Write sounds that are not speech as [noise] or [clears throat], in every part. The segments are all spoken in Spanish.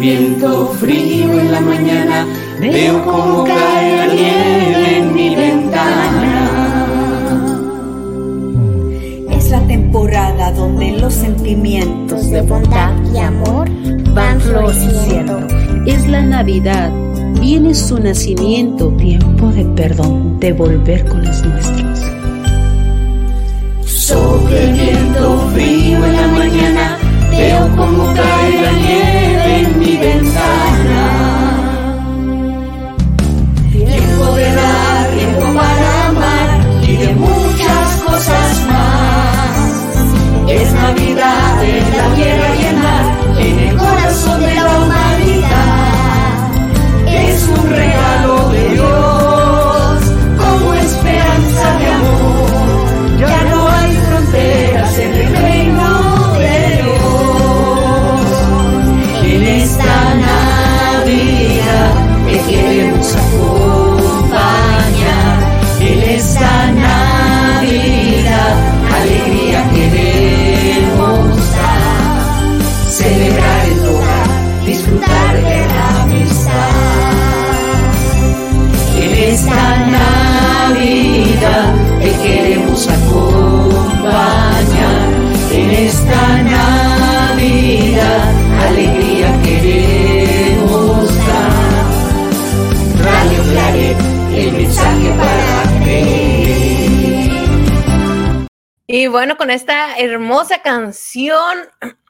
el viento frío en la mañana, veo como cae la nieve en mi ventana. Es la temporada donde los sentimientos de bondad y amor van floreciendo. Es la Navidad, viene su nacimiento, tiempo de perdón, de volver con los nuestros. Sobre el viento frío en la mañana, veo como Es Navidad en la tierra y el mar, en el corazón de la humanidad. Es un regalo Y bueno, con esta hermosa canción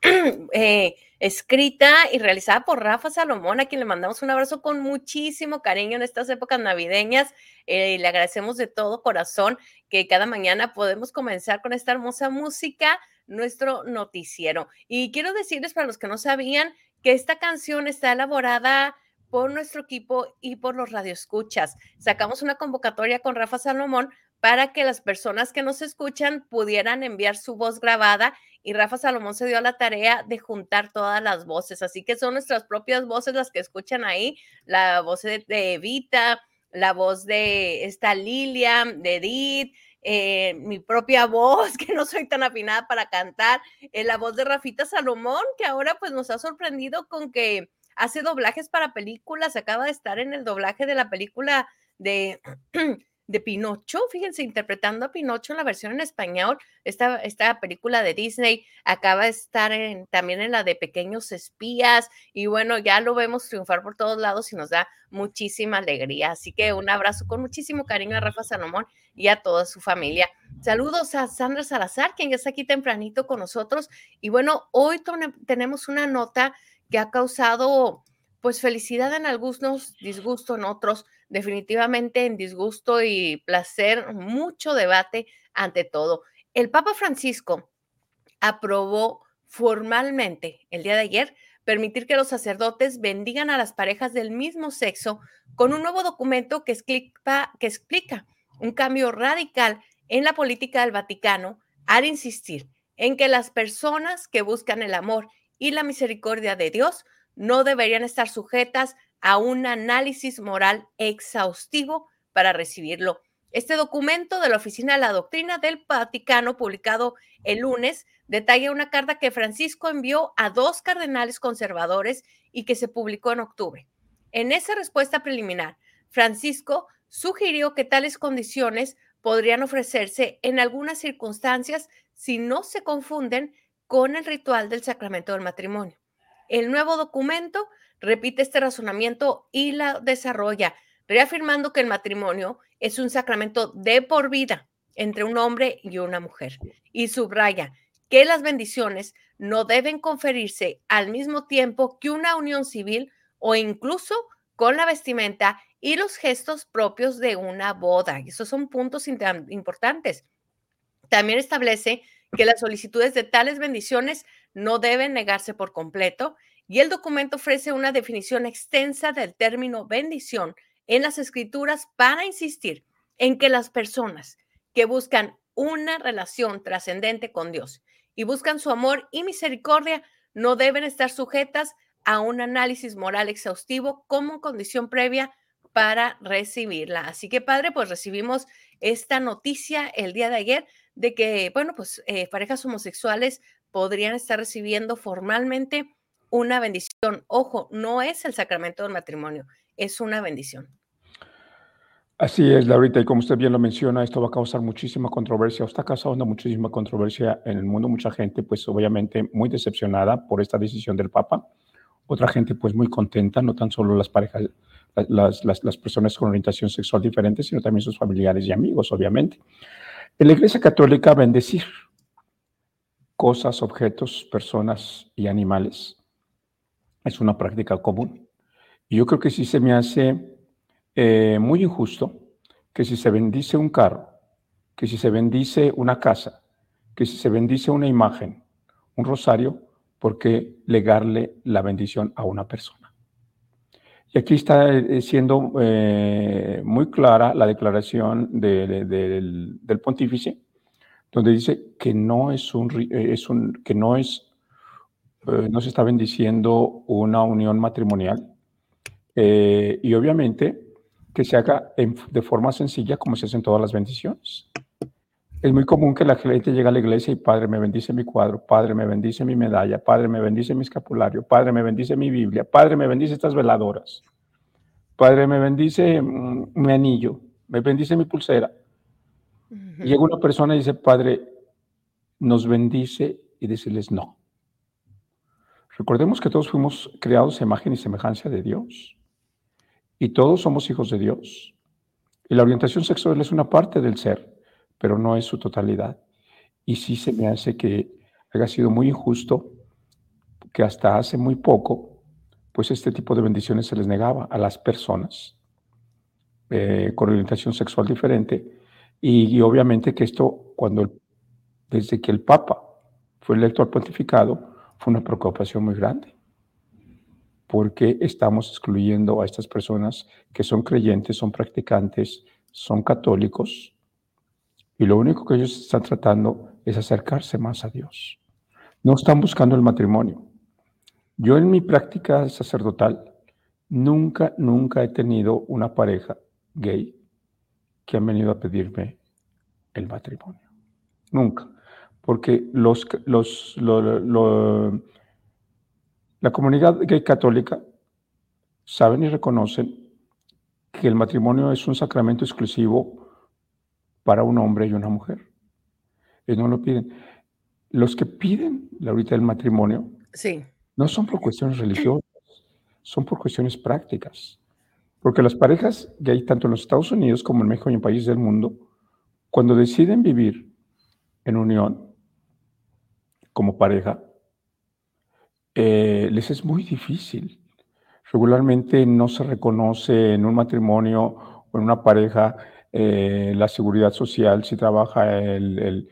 [clears throat] eh, escrita y realizada por Rafa Salomón, a quien le mandamos un abrazo con muchísimo cariño en estas épocas navideñas. Eh, le agradecemos de todo corazón que cada mañana podemos comenzar con esta hermosa música, nuestro noticiero. Y quiero decirles para los que no sabían que esta canción está elaborada por nuestro equipo y por los radioescuchas. Sacamos una convocatoria con Rafa Salomón para que las personas que nos escuchan pudieran enviar su voz grabada y Rafa Salomón se dio a la tarea de juntar todas las voces, así que son nuestras propias voces las que escuchan ahí, la voz de, Evita, la voz de esta Lilia, de Edith, eh, mi propia [laughs] voz, que no soy tan afinada para cantar, eh, la voz de Rafita Salomón, que ahora pues nos ha sorprendido con que hace doblajes para películas, acaba de estar en el doblaje de la película de [clears throat] de Pinocho, fíjense, interpretando a Pinocho en la versión en español, esta, esta película de Disney acaba de estar en, también en la de Pequeños Espías y bueno, ya lo vemos triunfar por todos lados y nos da muchísima alegría. Así que un abrazo con muchísimo cariño a Rafa Salomón y a toda su familia. Saludos a Sandra Salazar, quien ya está aquí tempranito con nosotros. Y bueno, hoy tenemos una nota que ha causado pues felicidad en algunos, disgusto en otros, definitivamente en disgusto y placer, mucho debate ante todo. El Papa Francisco aprobó formalmente el día de ayer permitir que los sacerdotes bendigan a las parejas del mismo sexo con un nuevo documento que explica, que explica un cambio radical en la política del Vaticano al insistir en que las personas que buscan el amor y la misericordia de Dios no deberían estar sujetas a un análisis moral exhaustivo para recibirlo. Este documento de la Oficina de la Doctrina del Vaticano, publicado el lunes, detalla una carta que Francisco envió a dos cardenales conservadores y que se publicó en octubre. En esa respuesta preliminar, Francisco sugirió que tales condiciones podrían ofrecerse en algunas circunstancias si no se confunden con el ritual del sacramento del matrimonio. El nuevo documento repite este razonamiento y la desarrolla, reafirmando que el matrimonio es un sacramento de por vida entre un hombre y una mujer. Y subraya que las bendiciones no deben conferirse al mismo tiempo que una unión civil o incluso con la vestimenta y los gestos propios de una boda. Y esos son puntos importantes. También establece que las solicitudes de tales bendiciones no deben negarse por completo y el documento ofrece una definición extensa del término bendición en las escrituras para insistir en que las personas que buscan una relación trascendente con Dios y buscan su amor y misericordia no deben estar sujetas a un análisis moral exhaustivo como condición previa para recibirla. Así que, padre, pues recibimos esta noticia el día de ayer de que, bueno, pues eh, parejas homosexuales podrían estar recibiendo formalmente una bendición. Ojo, no es el sacramento del matrimonio, es una bendición. Así es, Laurita, y como usted bien lo menciona, esto va a causar muchísima controversia, está causando muchísima controversia en el mundo, mucha gente pues obviamente muy decepcionada por esta decisión del Papa, otra gente pues muy contenta, no tan solo las parejas, las, las, las personas con orientación sexual diferente, sino también sus familiares y amigos, obviamente. En la Iglesia Católica bendecir cosas, objetos, personas y animales es una práctica común. Y yo creo que sí se me hace eh, muy injusto que si se bendice un carro, que si se bendice una casa, que si se bendice una imagen, un rosario, ¿por qué legarle la bendición a una persona? Y aquí está eh, siendo eh, muy clara la declaración del, pontífice, donde dice que no es un, es un que no es no se está bendiciendo una unión matrimonial y obviamente que se haga de forma sencilla como se hacen todas las bendiciones. Es muy común que la gente llegue a la iglesia y Padre me bendice mi cuadro, Padre me bendice mi medalla, Padre me bendice mi escapulario, Padre me bendice mi Biblia, Padre me bendice estas veladoras, Padre me bendice mm, mi anillo, me bendice mi pulsera. Llega una persona y dice, Padre, nos bendice y decirles no. Recordemos que todos fuimos creados a imagen y semejanza de Dios. Y todos somos hijos de Dios. Y la orientación sexual es una parte del ser, pero no es su totalidad. Y sí se me hace que haya sido muy injusto que hasta hace muy poco, pues este tipo de bendiciones se les negaba a las personas eh, con orientación sexual diferente. Y, y, obviamente que esto, cuando desde que el Papa fue electo al pontificado, fue una preocupación muy grande porque estamos excluyendo a estas personas que son creyentes, son practicantes, son católicos, y lo único que ellos están tratando es acercarse más a Dios. No están buscando el matrimonio. Yo en mi práctica sacerdotal nunca, nunca he tenido una pareja gay que han venido a pedirme el matrimonio. Nunca. Porque los, los, la comunidad gay católica saben y reconocen que el matrimonio es un sacramento exclusivo para un hombre y una mujer. Ellos no lo piden. Los que piden la ahorita el matrimonio sí. no son por cuestiones religiosas, son por cuestiones prácticas. Porque las parejas gay, tanto en los Estados Unidos como en México y en países del mundo, cuando deciden vivir en unión como pareja, eh, les es muy difícil. Regularmente no se reconoce en un matrimonio o en una pareja eh, la seguridad social, si trabaja el,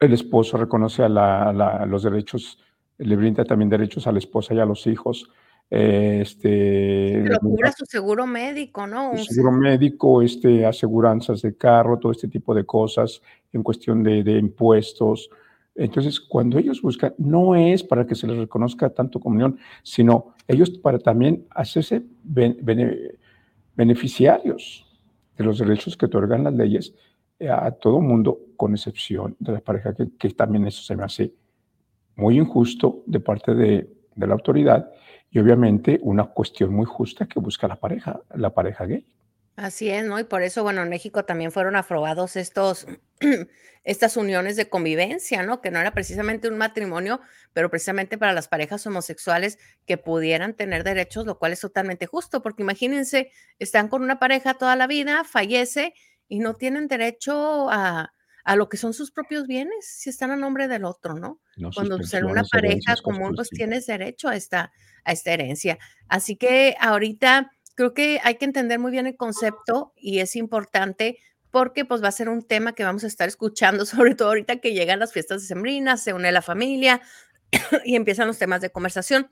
el, esposo, reconoce a, los derechos, le brinda también derechos a la esposa y a los hijos. Eh, este, Pero cubre su seguro médico, ¿no? seguro médico, este, aseguranzas de carro, todo este tipo de cosas en cuestión de, de impuestos. Entonces, cuando ellos buscan, no es para que se les reconozca tanto comunión, sino ellos para también hacerse beneficiarios de los derechos que otorgan las leyes eh, a todo mundo, con excepción de la pareja, que, también eso se me hace muy injusto de parte de, de la autoridad y obviamente una cuestión muy justa que busca la pareja, la pareja gay. Así es, ¿no? Y por eso, bueno, en México también fueron aprobados estos, [clears throat] estas uniones de convivencia, ¿no? Que no era precisamente un matrimonio, pero precisamente para las parejas homosexuales que pudieran tener derechos, lo cual es totalmente justo, porque imagínense, están con una pareja toda la vida, fallece y no tienen derecho a, a lo que son sus propios bienes, si están a nombre del otro, ¿no? Cuando en una pareja común, pues tienes derecho a esta, a esta herencia. Así que ahorita creo que hay que entender muy bien el concepto y es importante porque pues va a ser un tema que vamos a estar escuchando, [laughs] sobre todo ahorita que llegan las fiestas de sembrinas, se une la familia [coughs] y empiezan los temas de conversación.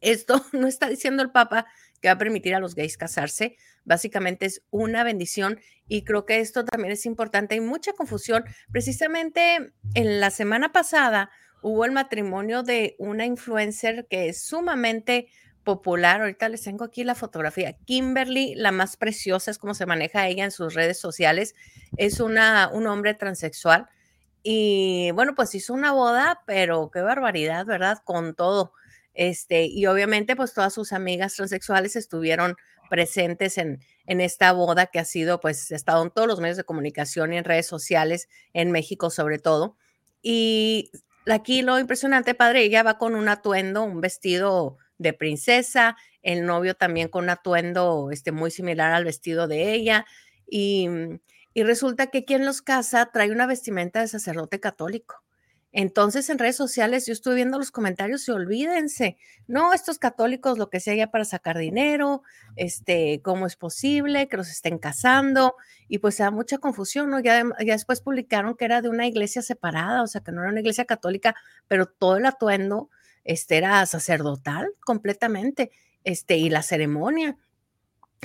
Esto [laughs] no está diciendo el Papa que va a permitir a los gays casarse, básicamente es una bendición y creo que esto también es importante. Hay mucha confusión. Precisamente en la semana pasada hubo el matrimonio de una influencer que es sumamente popular. Ahorita les tengo aquí la fotografía. Kimberly, la más preciosa, es como se maneja ella en sus redes sociales. Es una, un hombre transexual. Y bueno, pues hizo una boda, pero qué barbaridad, ¿verdad? Con todo. Este, y obviamente, pues todas sus amigas transexuales estuvieron presentes en, en esta boda que ha sido, pues, estado en todos los medios de comunicación y en redes sociales, en México sobre todo. Y aquí lo impresionante, padre, ella va con un atuendo, un vestido de princesa, el novio también con un atuendo este, muy similar al vestido de ella. Y, y resulta que quien los casa trae una vestimenta de sacerdote católico. Entonces en redes sociales yo estuve viendo los comentarios y olvídense, no, estos católicos lo que sea ya para sacar dinero, este, cómo es posible que los estén casando y pues se da mucha confusión, ¿no? Ya, ya después publicaron que era de una iglesia separada, o sea, que no era una iglesia católica, pero todo el atuendo este, era sacerdotal completamente, este, y la ceremonia.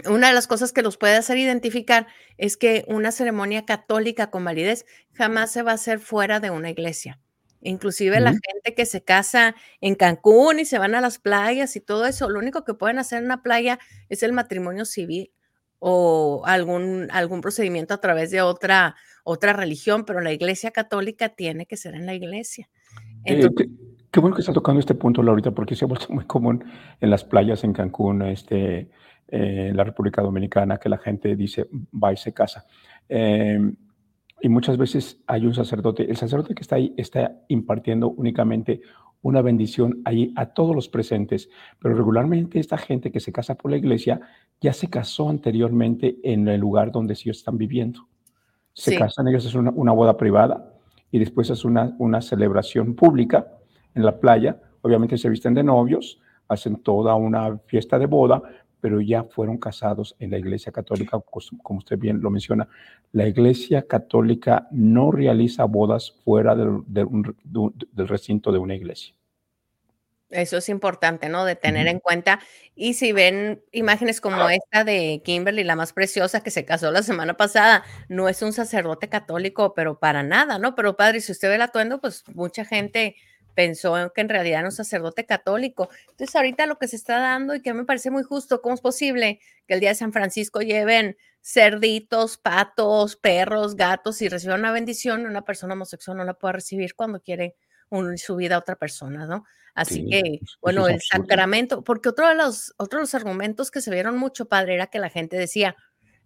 Una de las cosas que los puede hacer identificar es que una ceremonia católica con validez jamás se va a hacer fuera de una iglesia Inclusive la gente que se casa en Cancún y se van a las playas y todo eso, lo único que pueden hacer en una playa es el matrimonio civil o algún, algún procedimiento a través de otra, otra religión, pero la iglesia católica tiene que ser en la iglesia. Eh, qué, bueno que está tocando este punto, Laurita, porque se ha vuelto [laughs] muy común en las playas en Cancún, este, eh, en la República Dominicana, que la gente dice va y se casa. Em, y muchas veces hay un sacerdote, el sacerdote que está ahí está impartiendo únicamente una bendición ahí a todos los presentes, pero regularmente esta gente que se casa por la iglesia ya se casó anteriormente en el lugar donde ellos están viviendo. Se casan, ellos es una, una, boda privada y después es una, una celebración pública en la playa. Obviamente se visten de novios, hacen toda una fiesta de boda, pero ya fueron casados en la Iglesia Católica, como usted bien lo menciona. La Iglesia Católica no realiza bodas fuera del, del recinto de una iglesia. Eso es importante, ¿no? De tener en cuenta. Y si ven imágenes como esta de Kimberly, la más preciosa que se casó la semana pasada, no es un sacerdote católico, pero para nada, ¿no? Pero padre, si usted ve el atuendo, pues mucha gente pensó que en realidad era un sacerdote católico. Entonces, ahorita lo que se está dando y que me parece muy justo, ¿cómo es posible que el día de San Francisco lleven cerditos, patos, perros, gatos y reciban una bendición? Una persona homosexual no la puede recibir cuando quiere un, su vida a otra persona, ¿no? Así que, bueno, el sacramento, porque otro de, los, otro de los argumentos que se vieron mucho, padre, era que la gente decía,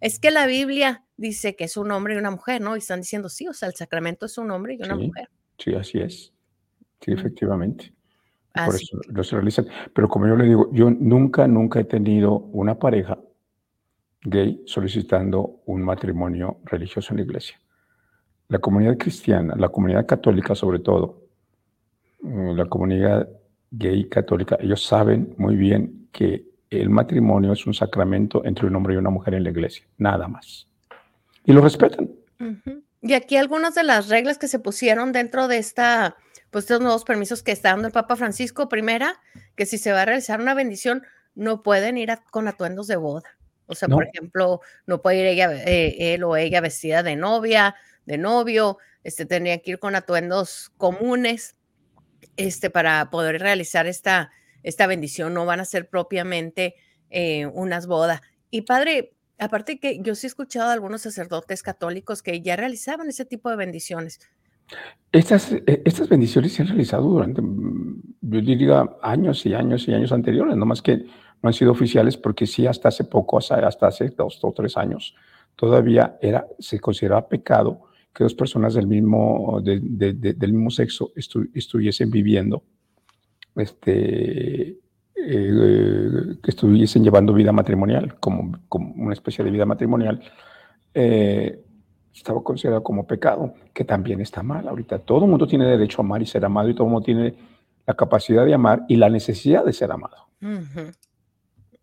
es que la Biblia dice que es un hombre y una mujer, ¿no? Y están diciendo, sí, o sea, el sacramento es un hombre y una mujer. Sí, así es. Sí, efectivamente. Por eso lo se realizan. Pero como yo le digo, yo nunca, nunca he tenido una pareja gay solicitando un matrimonio religioso en la iglesia. La comunidad cristiana, la comunidad católica sobre todo, mm, la comunidad gay católica, ellos saben muy bien que el matrimonio es un sacramento entre un hombre y una mujer en la iglesia, nada más. Y lo respetan. Y aquí algunas de las reglas que se pusieron dentro de esta pues estos nuevos permisos que está dando el Papa Francisco, primera, que si se va a realizar una bendición, no pueden ir con atuendos de boda. O sea, por ejemplo, no puede ir ella, eh, él o ella vestida de novia, de novio, este, tendría que ir con atuendos comunes, este, para poder realizar esta, esta bendición, no van a ser propiamente eh, unas bodas. Y padre, aparte que yo sí he escuchado a algunos sacerdotes católicos que ya realizaban ese tipo de bendiciones. Estas, eh, estas bendiciones se han realizado durante, mm, yo diría, años y años y años anteriores, no más que no han sido oficiales porque sí, hasta hace poco, hasta, hace dos o tres años, todavía era, se consideraba pecado que dos personas del mismo, del mismo sexo estuviesen viviendo, este, eh, que estuviesen llevando vida matrimonial, como, como, una especie de vida matrimonial. Eh, estaba considerado como pecado, que también está mal. Ahorita todo el mundo tiene derecho a amar y ser amado y todo el mundo tiene la capacidad de amar y la necesidad de ser amado.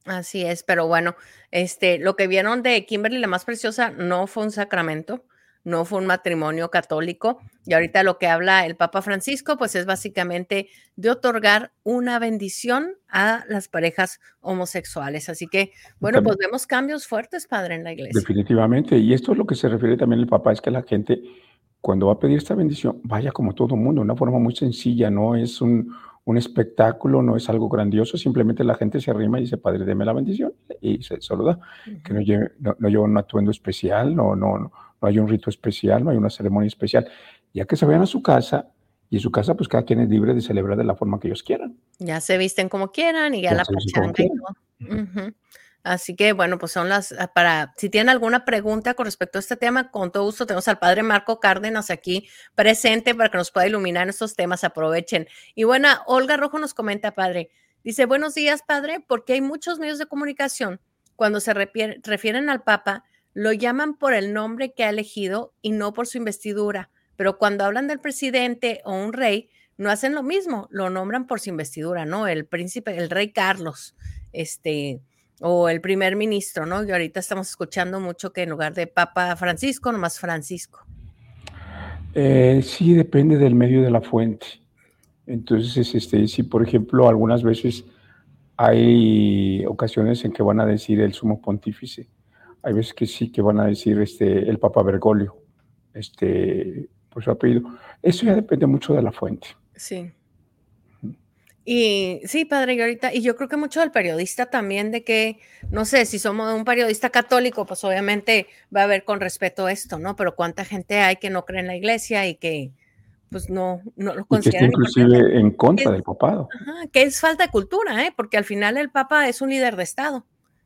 Así es, pero bueno, este, lo que vieron de Kimberly, la más preciosa, no fue un sacramento, no fue un matrimonio católico. Y ahorita lo que habla el Papa Francisco, pues es básicamente de otorgar una bendición a las parejas homosexuales. Así que, bueno, pues vemos cambios fuertes, padre, en la iglesia. Definitivamente. Y esto es lo que se refiere también el Papa, es que la gente, cuando va a pedir esta bendición, vaya como todo el mundo, de una forma muy sencilla, no es un, un espectáculo, no es algo grandioso, simplemente la gente se arrima y dice, Padre, deme la bendición, y se, solo da. Que no lleve, no, no lleva un atuendo especial, no, no, no no hay un rito especial, no hay una ceremonia especial. Ya que se vayan a su casa Y en su casa, pues cada quien es libre de celebrar de la forma que ellos quieran. Ya se visten como quieran y ya, Ya la pachanga y todo. Así que bueno, pues son las ah, para si tienen alguna pregunta con respecto a este tema, con todo gusto tenemos al padre Marco Cárdenas aquí presente para que nos pueda iluminar en estos temas, aprovechen. Y bueno, Olga Rojo nos comenta, padre, dice, buenos días, padre, porque hay muchos medios de comunicación, cuando se refier- refieren al Papa, lo llaman por el nombre que ha elegido y no por su investidura, pero cuando hablan del presidente o un rey, no hacen lo mismo, lo nombran por su investidura, ¿no? El príncipe, el rey Carlos, este, o el primer ministro, ¿no? Y ahorita estamos escuchando mucho que en lugar de Papa Francisco, nomás Francisco. Eh, sí, depende del medio de la fuente. Entonces, este, si por ejemplo algunas veces hay ocasiones en que van a decir el sumo pontífice, hay veces que sí que van a decir este, el Papa Bergoglio, este, por su apellido. Eso ya depende mucho de la fuente. Sí. Y sí, padre, y ahorita, y yo creo que mucho del periodista también, de que, no sé, si somos un periodista católico, pues obviamente va a haber con respeto esto, ¿no? Pero cuánta gente hay que no cree en la iglesia y que, pues no, no lo Y que está consideran inclusive en contra Es- del papado. Ajá, que es falta de cultura, ¿eh? Porque al final el Papa es un líder de Estado.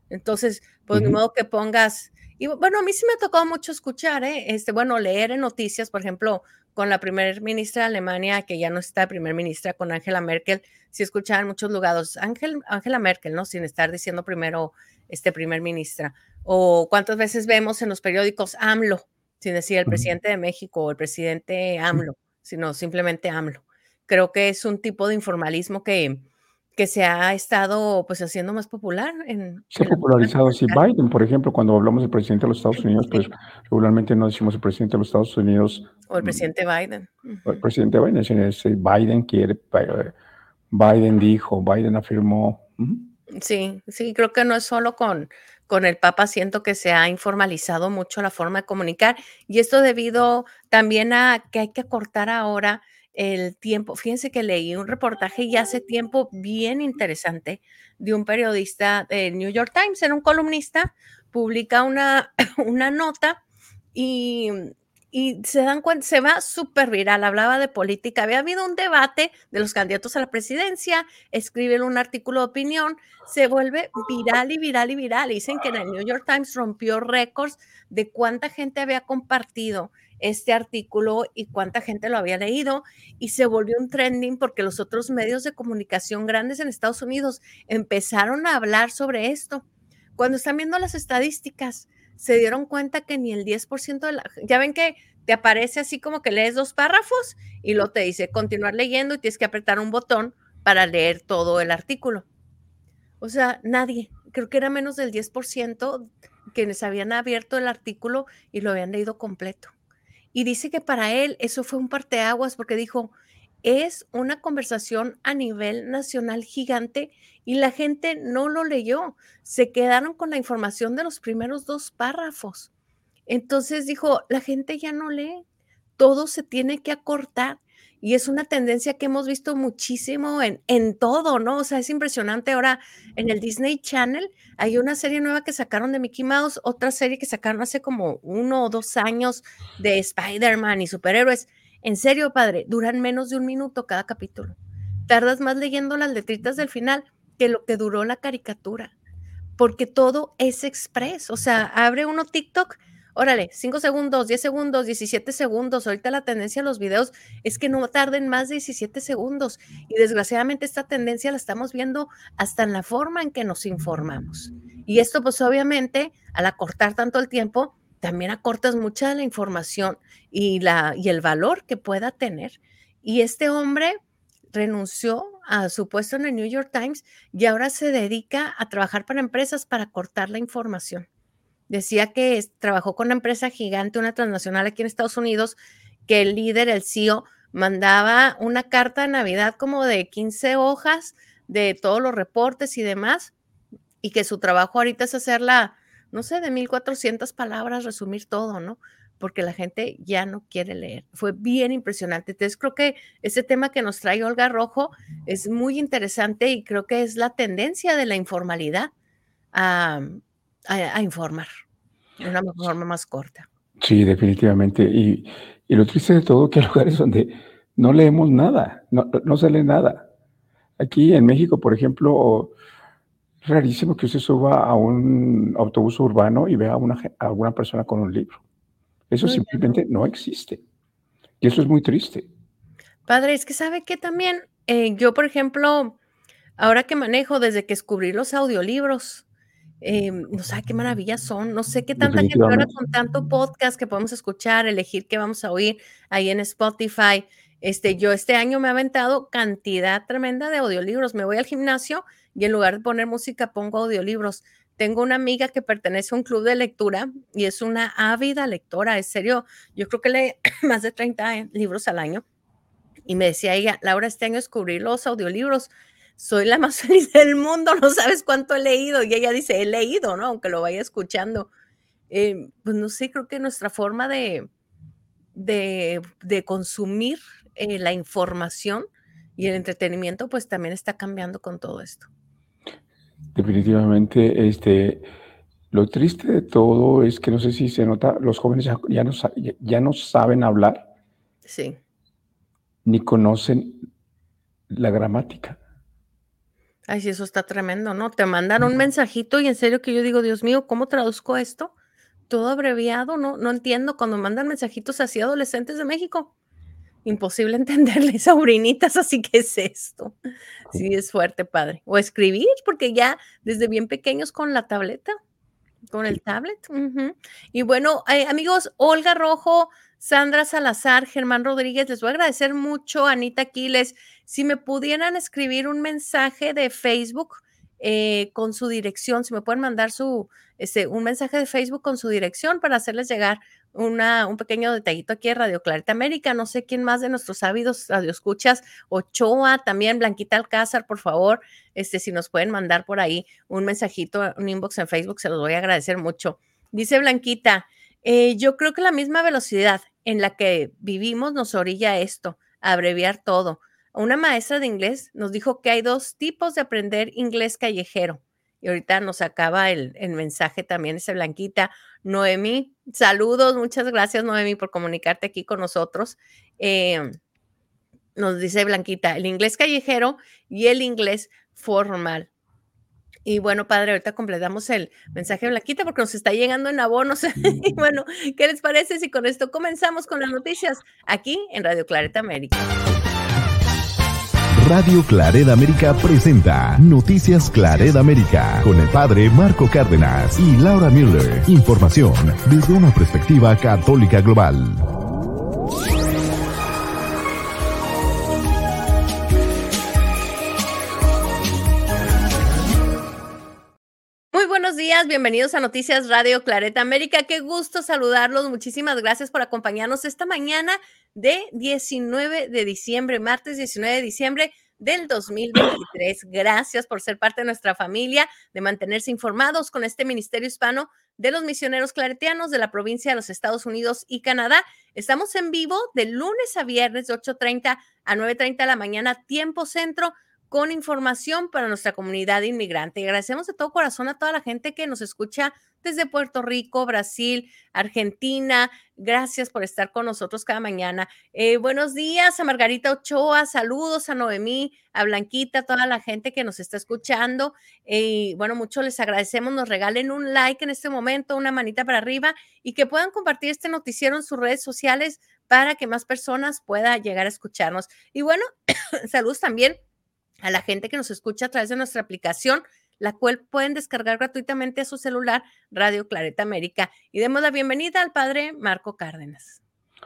Entonces, pues ni Ujú. modo que pongas. Y bueno, a mí sí me ha tocado mucho escuchar, ¿eh? Este, bueno, leer en noticias, por ejemplo, con la primer ministra de Alemania, que ya no está primer ministra, con Angela Merkel, sí escuchaba en muchos lugares, Ángel, Angela Merkel, ¿no? Sin estar diciendo primero, este, primer ministra. O cuántas veces vemos en los periódicos AMLO, sin decir el presidente de México o el presidente AMLO, sino simplemente AMLO. Creo que es un tipo de informalismo que, que se ha estado pues haciendo más popular en, Se ha popularizado así. comunicar. Biden, por ejemplo, cuando hablamos del presidente de los Estados Unidos, pues Sí. regularmente no decimos el presidente de los Estados Unidos, O el mm, presidente Biden. o el presidente Biden, eh, Biden quiere, eh, Biden dijo, Biden afirmó. Sí, sí, creo que no es solo con, con el Papa, siento que se ha informalizado mucho la forma de comunicar y esto debido también a que hay que acortar ahora el tiempo. Fíjense que leí un reportaje ya hace tiempo bien interesante de un periodista del New York Times, era un columnista, publica una, [clears throat] una nota y, y se dan cuenta, se va súper viral, hablaba de política, había habido un debate de los candidatos a la presidencia, escriben un artículo de opinión, se vuelve viral y viral y viral. Dicen que en el New York Times rompió récords de cuánta gente había compartido este artículo y cuánta gente lo había leído y se volvió un trending porque los otros medios de comunicación grandes en Estados Unidos empezaron a hablar sobre esto. Cuando están viendo las estadísticas, se dieron cuenta que ni el 10% de la... Ya ven que te aparece así como que lees dos párrafos y luego te dice continuar leyendo y tienes que apretar un botón para leer todo el artículo. O sea, nadie, creo que era menos del 10% quienes habían abierto el artículo y lo habían leído completo. Y dice que para él eso fue un parteaguas porque dijo, es una conversación a nivel nacional gigante y la gente no lo leyó. Se quedaron con la información de los primeros dos párrafos. Entonces dijo, la gente ya no lee, todo se tiene que acortar. Y es una tendencia que hemos visto muchísimo en, en todo, ¿no? O sea, es impresionante. Ahora en el Disney Channel hay una serie nueva que sacaron de Mickey Mouse, otra serie que sacaron hace como uno o dos años de Spider-Man y superhéroes. En serio, padre, duran menos de un minuto cada capítulo. Tardas más leyendo las letritas del final que lo que duró la caricatura, porque todo es express. O sea, abre uno TikTok, órale, 5 segundos, 10 segundos, 17 segundos. Ahorita la tendencia en los videos es que no tarden más de 17 segundos. Y desgraciadamente esta tendencia la estamos viendo hasta en la forma en que nos informamos. Y esto pues obviamente al acortar tanto el tiempo, también acortas mucha de la información y, la, y el valor que pueda tener. Y este hombre renunció a su puesto en el New York Times y ahora se dedica a trabajar para empresas para cortar la información. Decía que es, trabajó con una empresa gigante, una transnacional aquí en Estados Unidos, que el líder, el CEO, mandaba una carta de Navidad como de 15 hojas de todos los reportes y demás, y que su trabajo ahorita es hacerla, no sé, de 1400 palabras, resumir todo, ¿no? Porque la gente ya no quiere leer. Fue bien impresionante. Entonces creo que ese tema que nos trae Olga Rojo es muy interesante y creo que es la tendencia de la informalidad a, a, a informar de una forma más corta. Sí, definitivamente. Y, y, lo triste de todo, que hay lugares donde no leemos nada, no, no se lee nada. Aquí en México, por ejemplo, rarísimo que usted suba a un autobús urbano y vea a una, a una persona con un libro. Eso No, ya no. simplemente no existe. Y eso es muy triste. Padre, es que sabe que también eh, yo, por ejemplo, ahora que manejo, desde que descubrí los audiolibros, eh, no sabe qué maravillas son, no sé qué tanta gente ahora con tanto podcast que podemos escuchar, elegir qué vamos a oír ahí en Spotify. Este, yo este año me he aventado cantidad tremenda de audiolibros. Me voy al gimnasio y en lugar de poner música pongo audiolibros. Tengo una amiga que pertenece a un club de lectura y es una ávida lectora, en serio. Yo creo que lee [clears throat] más de 30 libros al año. Y me decía ella, Laura, este año descubrí los audiolibros. Soy la más [laughs] feliz del mundo, no sabes cuánto he leído. Y ella dice, he leído, ¿no? Aunque lo vaya escuchando. Eh, pues no sé, creo que nuestra forma de, de, de consumir eh, la información y el entretenimiento, pues también está cambiando con todo esto. Definitivamente, este, lo triste de todo es que no sé si se nota, los jóvenes ya, ya no, ya- no saben hablar Sí, ni conocen la gramática. ay, sí, eso está tremendo, ¿no? Te mandan un mensajito y en serio que yo digo, Dios mío, ¿cómo traduzco esto? Todo abreviado, no, no entiendo cuando mandan mensajitos así a adolescentes de México. Imposible [laughs] entenderles, sobrinitas, así que es esto. Sí, es fuerte, padre. O escribir, porque ya desde bien pequeños con la tableta, con el tablet. Y bueno, eh, amigos, Olga Rojo, Sandra Salazar, Germán Rodríguez, les voy a agradecer mucho, Anita Quiles, si me pudieran escribir un mensaje de Facebook eh, con su dirección, si me pueden mandar su, este, un mensaje de Facebook con su dirección para hacerles llegar una, un pequeño detallito aquí de Radio Clarita América. No sé quién más de nuestros ávidos radioescuchas, Ochoa, también Blanquita Alcázar, por favor, este, si nos pueden mandar por ahí un mensajito, un inbox en Facebook, se los voy a agradecer mucho. Dice Blanquita, eh, yo creo que la misma velocidad en la que vivimos nos orilla esto, abreviar todo. Una maestra de inglés nos dijo que hay dos tipos de aprender inglés callejero. Y ahorita nos acaba el, el mensaje también, ese Blanquita. Noemí, saludos, muchas gracias Noemí por comunicarte aquí con nosotros. Eh, nos dice Blanquita, el inglés callejero y el inglés formal. Y bueno, padre, ahorita completamos el mensaje de Blanquita porque nos está llegando en abonos. [laughs] y bueno, ¿qué les parece si con esto comenzamos con las noticias aquí en Radio Clareta América? Radio Claret América presenta Noticias Claret América con el padre Marco Cárdenas y Laura Miller. Información desde una perspectiva católica global. Buenos días, bienvenidos a Noticias Radio Clareta América. Qué gusto saludarlos. Muchísimas gracias por acompañarnos esta mañana de 19 de diciembre, martes 19 de diciembre del 2023. Gracias por ser parte de nuestra familia, de mantenerse informados con este Ministerio Hispano de los Misioneros Claretianos de la provincia de los Estados Unidos y Canadá. Estamos en vivo de lunes a viernes de 8.30 a 9.30 de la mañana, tiempo centro con información para nuestra comunidad inmigrante. Y agradecemos de todo corazón a toda la gente que nos escucha desde Puerto Rico, Brasil, Argentina. Gracias por estar con nosotros cada mañana. Eh, buenos días a Margarita Ochoa, saludos a Noemí, a Blanquita, a toda la gente que nos está escuchando. Eh, y bueno, mucho les agradecemos, nos regalen un like en este momento, una manita para arriba y que puedan compartir este noticiero en sus redes sociales para que más personas puedan llegar a escucharnos. Y bueno, [coughs] saludos también a la gente que nos escucha a través de nuestra aplicación, la cual pueden descargar gratuitamente a su celular Radio Clareta América. Y demos la bienvenida al padre Marco Cárdenas.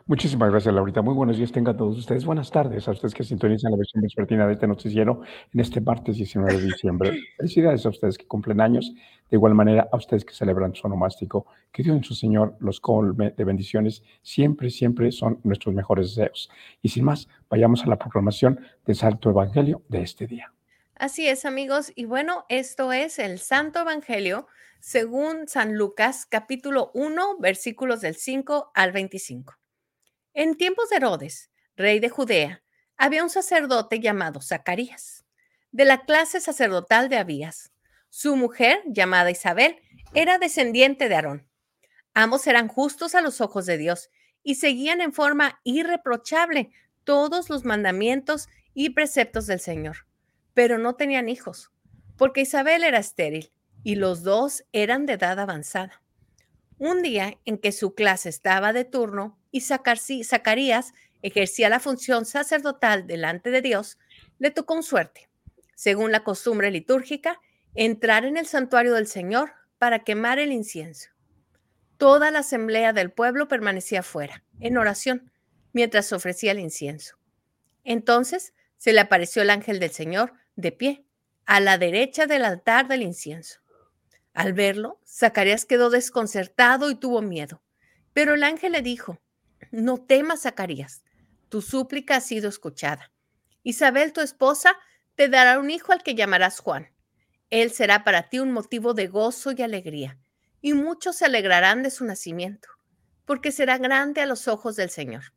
Muchísimas gracias, Laurita. Muy buenos días tengan todos ustedes. Buenas tardes a ustedes que sintonizan la versión vespertina de este noticiero en este martes 19 de diciembre. Felicidades a ustedes que cumplen años. De igual manera, a ustedes que celebran su onomástico. Que Dios en su Señor los colme de bendiciones. Siempre, siempre son nuestros mejores deseos. Y sin más, vayamos a la proclamación del Santo Evangelio de este día. Así es, amigos. Y bueno, esto es el Santo Evangelio según San Lucas, capítulo 1, versículos del 5 al 25. En tiempos de Herodes, rey de Judea, había un sacerdote llamado Zacarías, de la clase sacerdotal de Abías. Su mujer, llamada Isabel, era descendiente de Aarón. Ambos eran justos a los ojos de Dios y seguían en forma irreprochable todos los mandamientos y preceptos del Señor, pero no tenían hijos, porque Isabel era estéril y los dos eran de edad avanzada. Un día en que su clase estaba de turno y Zacarías ejercía la función sacerdotal delante de Dios, le tocó un suerte, según la costumbre litúrgica, entrar en el santuario del Señor para quemar el incienso. Toda la asamblea del pueblo permanecía fuera, en oración, mientras ofrecía el incienso. Entonces se le apareció el ángel del Señor de pie, a la derecha del altar del incienso. Al verlo, Zacarías quedó desconcertado y tuvo miedo. Pero el ángel le dijo, no temas, Zacarías, tu súplica ha sido escuchada. Isabel, tu esposa, te dará un hijo al que llamarás Juan. Él será para ti un motivo de gozo y alegría y muchos se alegrarán de su nacimiento, porque será grande a los ojos del Señor.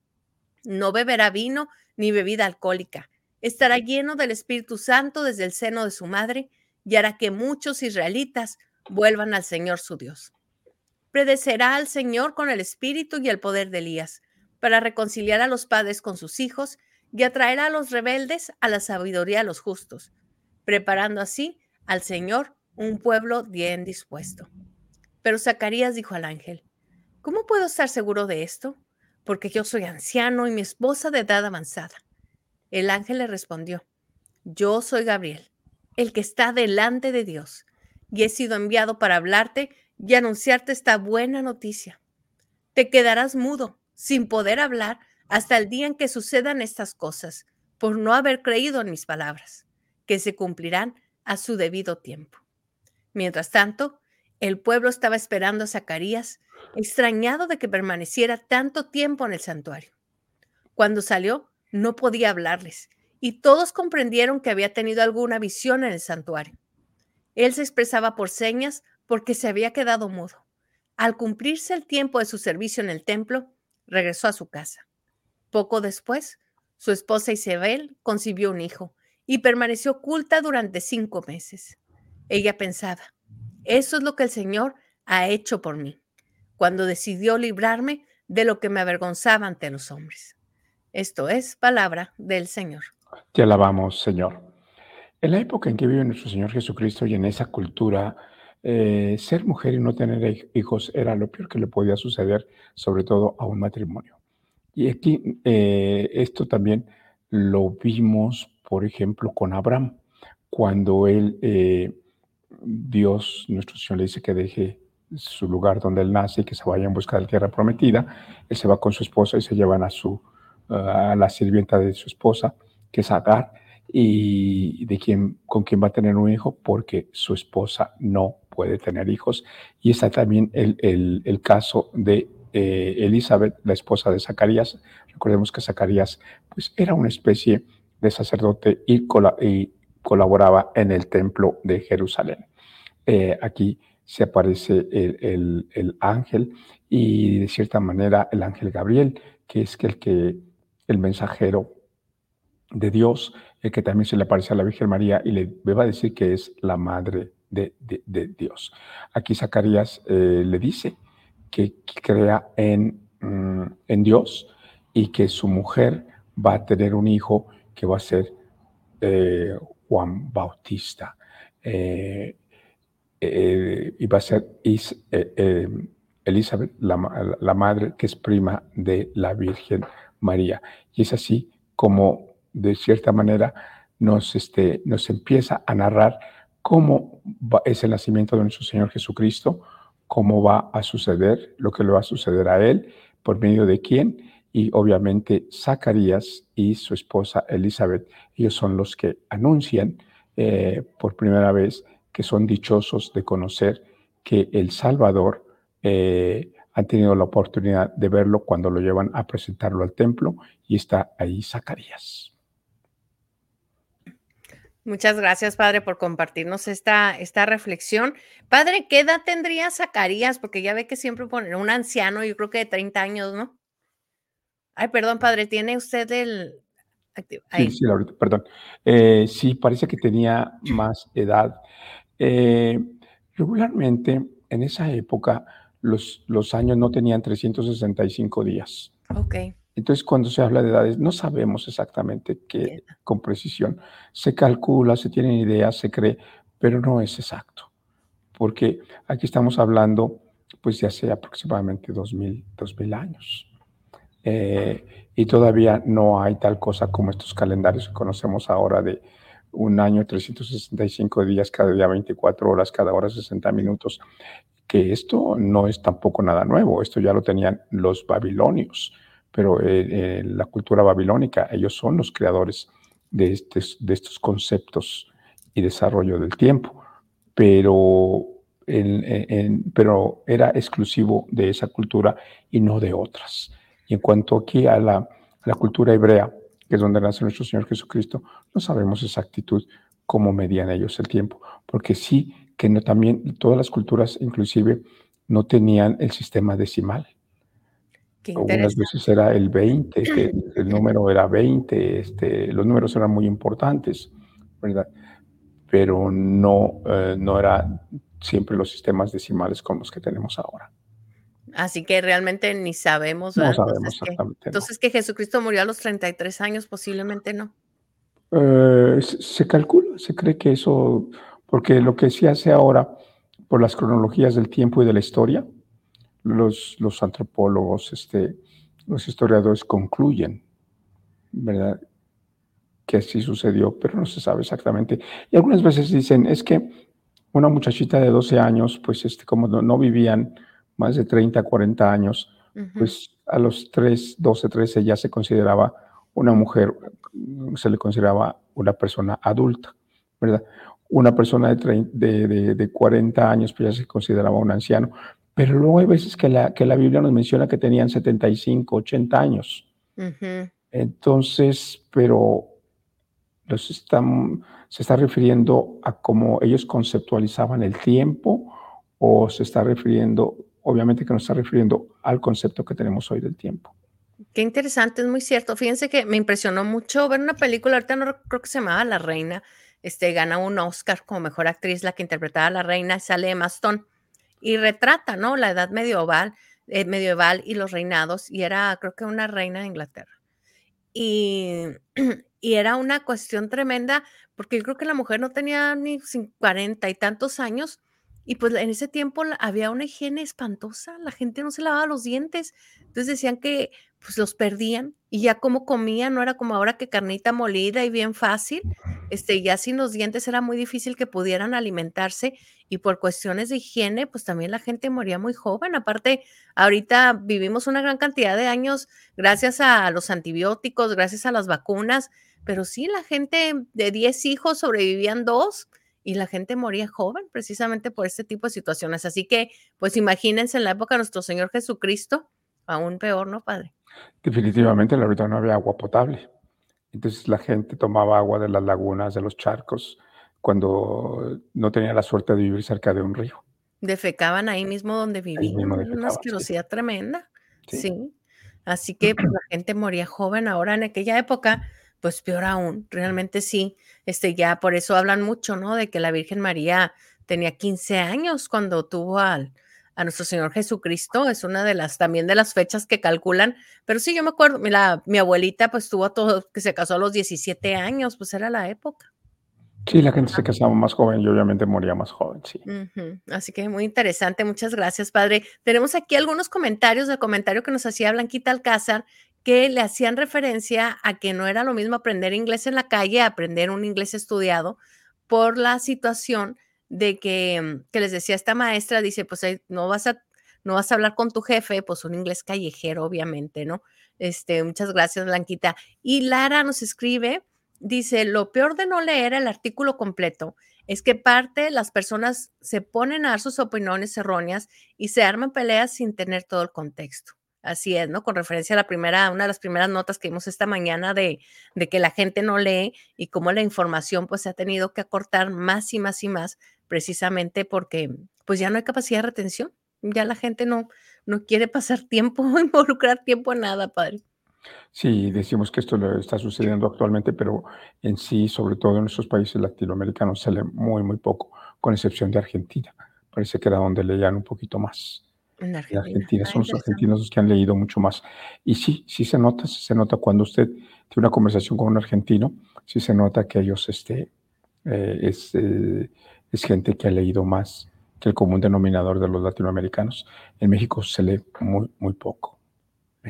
No beberá vino ni bebida alcohólica, estará lleno del Espíritu Santo desde el seno de su madre y hará que muchos israelitas vuelvan al Señor su Dios. Predecerá al Señor con el espíritu y el poder de Elías, para reconciliar a los padres con sus hijos y atraerá a los rebeldes a la sabiduría de los justos, preparando así al Señor un pueblo bien dispuesto. Pero Zacarías dijo al ángel, ¿cómo puedo estar seguro de esto? Porque yo soy anciano y mi esposa de edad avanzada. El ángel le respondió, yo soy Gabriel, el que está delante de Dios, y he sido enviado para hablarte y anunciarte esta buena noticia. Te quedarás mudo, sin poder hablar, hasta el día en que sucedan estas cosas, por no haber creído en mis palabras, que se cumplirán a su debido tiempo. Mientras tanto, el pueblo estaba esperando a Zacarías, extrañado de que permaneciera tanto tiempo en el santuario. Cuando salió, no podía hablarles, y todos comprendieron que había tenido alguna visión en el santuario. Él se expresaba por señas porque se había quedado mudo. Al cumplirse el tiempo de su servicio en el templo, regresó a su casa. Poco después, su esposa Isabel concibió un hijo y permaneció oculta durante cinco meses. Ella pensaba, eso es lo que el Señor ha hecho por mí, cuando decidió librarme de lo que me avergonzaba ante los hombres. Esto es palabra del Señor. Te alabamos, Señor. En la época en que vive nuestro Señor Jesucristo y en esa cultura, eh, ser mujer y no tener hijos era lo peor que le podía suceder, sobre todo a un matrimonio. Y aquí eh, esto también lo vimos, por ejemplo, con Abraham, cuando él eh, Dios, nuestro Señor, le dice que deje su lugar donde él nace y que se vaya en busca de la tierra prometida. Él se va con su esposa y se llevan a su a la sirvienta de su esposa, que es Agar, y de quien, con quien va a tener un hijo, porque su esposa no puede tener hijos. Y está también el, el, caso de eh, Elizabeth, la esposa de Zacarías. Recordemos que Zacarías pues, era una especie de sacerdote y, colaboraba en el templo de Jerusalén. Eh, aquí se aparece el, ángel y de cierta manera el ángel Gabriel, que es el que el mensajero de Dios, que también se le aparece a la Virgen María y le va a decir que es la madre de, Dios. Aquí Zacarías eh, le dice que, crea en, mm, en Dios y que su mujer va a tener un hijo que va a ser eh, Juan Bautista. Eh, y va a ser Elizabeth, la, la, madre que es prima de la Virgen María. Y es así como, de cierta manera, nos, este, nos empieza a narrar cómo es el nacimiento de nuestro Señor Jesucristo, cómo va a suceder, lo que le va a suceder a Él, por medio de quién, y obviamente Zacarías y su esposa Elizabeth, ellos son los que anuncian eh, por primera vez que son dichosos de conocer que el Salvador eh, han tenido la oportunidad de verlo cuando lo llevan a presentarlo al templo y está ahí Zacarías. Muchas gracias, Padre, por compartirnos esta, esta reflexión. Padre, ¿qué edad tendría Zacarías? Porque ya ve que siempre ponen un anciano, yo creo que de 30 años, ¿no? Ay, perdón, padre, ¿tiene usted el... Sí, sí, perdón. Eh, sí, parece que tenía más edad. Eh, regularmente, en esa época, los, los años no tenían 365 días. Ok. Entonces, cuando se habla de edades, no sabemos exactamente qué con precisión. Se calcula, se tienen ideas, se cree, pero no es exacto. Porque aquí estamos hablando, pues, de hace aproximadamente 2000, 2000 años. Eh, y todavía no hay tal cosa como estos calendarios que conocemos ahora de un año, 365 días, cada día 24 horas, cada hora 60 minutos, que esto no es tampoco nada nuevo, esto ya lo tenían los babilonios, pero eh, la cultura babilónica, ellos son los creadores de, de estos conceptos y desarrollo del tiempo, pero, pero era exclusivo de esa cultura y no de otras. Y en cuanto aquí a la, a la cultura hebrea, que es donde nace nuestro Señor Jesucristo, no sabemos exactitud cómo medían ellos el tiempo, porque sí que no, también todas las culturas inclusive no tenían el sistema decimal. Algunas veces era el 20, este, el número era 20, este, los números eran muy importantes, ¿verdad? Pero no, eh, no eran siempre los sistemas decimales como los que tenemos ahora. Así que realmente ni sabemos. No sabemos entonces, exactamente. Que, entonces que Jesucristo murió a los 33 años, posiblemente no. Eh, se calcula, se cree que eso, porque lo que se hace ahora por las cronologías del tiempo y de la historia, los, los antropólogos, este, los historiadores concluyen, ¿verdad? Que así sucedió, pero no se sabe exactamente. Y algunas veces dicen, es que una muchachita de 12 años, pues este, como no, no vivían más de 30, 40 años, uh -huh. pues a los 3, 12, 13 ya se consideraba una mujer, se le consideraba una persona adulta, ¿verdad? Una persona de, 30, de, de, de 40 años pues ya se consideraba un anciano, pero luego hay veces que la, que la Biblia nos menciona que tenían 75, 80 años. Uh -huh. Entonces, pero los están, se está refiriendo a cómo ellos conceptualizaban el tiempo o se está refiriendo obviamente que nos está refiriendo al concepto que tenemos hoy del tiempo. Qué interesante, es muy cierto. Fíjense que me impresionó mucho ver una película, ahorita no creo que se llamaba La Reina, este, gana un Oscar como mejor actriz, la que interpretaba a la reina, sale Emma Stone, y retrata, ¿no? La edad medieval, eh, medieval y los reinados, y era, creo que una reina de Inglaterra. Y, [clears throat] y era una cuestión tremenda, porque yo creo que la mujer no tenía ni 40 y tantos años, y pues en ese tiempo había una higiene espantosa, la gente no se lavaba los dientes, entonces decían que pues los perdían y ya como comían, no era como ahora que carnita molida y bien fácil, este, ya sin los dientes era muy difícil que pudieran alimentarse y por cuestiones de higiene, pues también la gente moría muy joven. Aparte, ahorita vivimos una gran cantidad de años gracias a los antibióticos, gracias a las vacunas, pero sí, la gente de 10 hijos sobrevivían dos y la gente moría joven precisamente por este tipo de situaciones. Así que, pues imagínense en la época de nuestro Señor Jesucristo, aún peor, ¿no, Padre? Definitivamente, ahorita no había agua potable. Entonces la gente tomaba agua de las lagunas, de los charcos, cuando no tenía la suerte de vivir cerca de un río. Defecaban ahí mismo donde vivían, una asquerosidad sí. tremenda. Sí. Sí. Así que pues, la gente moría joven. Ahora en aquella época, pues peor aún, realmente sí. Este, ya por eso hablan mucho, ¿no? De que la Virgen María tenía 15 años cuando tuvo al, a nuestro Señor Jesucristo. Es una de las, también de las fechas que calculan. Pero sí, yo me acuerdo, la, mi abuelita pues tuvo todo, que se casó a los 17 años, pues era la época. Sí, la gente se casaba más joven y obviamente moría más joven, sí. Así que muy interesante. Muchas gracias, padre. Tenemos aquí algunos comentarios, el comentario que nos hacía Blanquita Alcázar, que le hacían referencia a que no era lo mismo aprender inglés en la calle, aprender un inglés estudiado, por la situación de que, mm, que les decía esta maestra, dice, pues eh, no vas a, no vas a hablar con tu jefe, pues un inglés callejero, obviamente, ¿no? Este, muchas gracias, Blanquita. Y Lara nos escribe, dice, lo peor de no leer el artículo completo es que parte las personas se ponen a dar sus opiniones erróneas y se arman peleas sin tener todo el contexto. Así es, ¿no? Con referencia a la primera, una de las primeras notas que vimos esta mañana de, de que la gente no lee y cómo la información pues se ha tenido que acortar más y más y más precisamente porque pues ya no hay capacidad de retención. Ya la gente no, no quiere pasar [laughs] tiempo, involucrar tiempo en nada, padre. Sí, decimos que esto está sucediendo actualmente, pero en sí, sobre todo en nuestros países latinoamericanos, se lee muy, muy poco, con excepción de Argentina. Parece que era donde leían un poquito más. En En Argentina. Argentina Ah, son los argentinos los que han leído mucho más. Y sí, sí se nota, se nota cuando usted tiene una conversación con un argentino, sí se nota que ellos, este, eh, es, eh, es gente que ha leído más que el común denominador de los latinoamericanos. En México se lee muy, muy poco.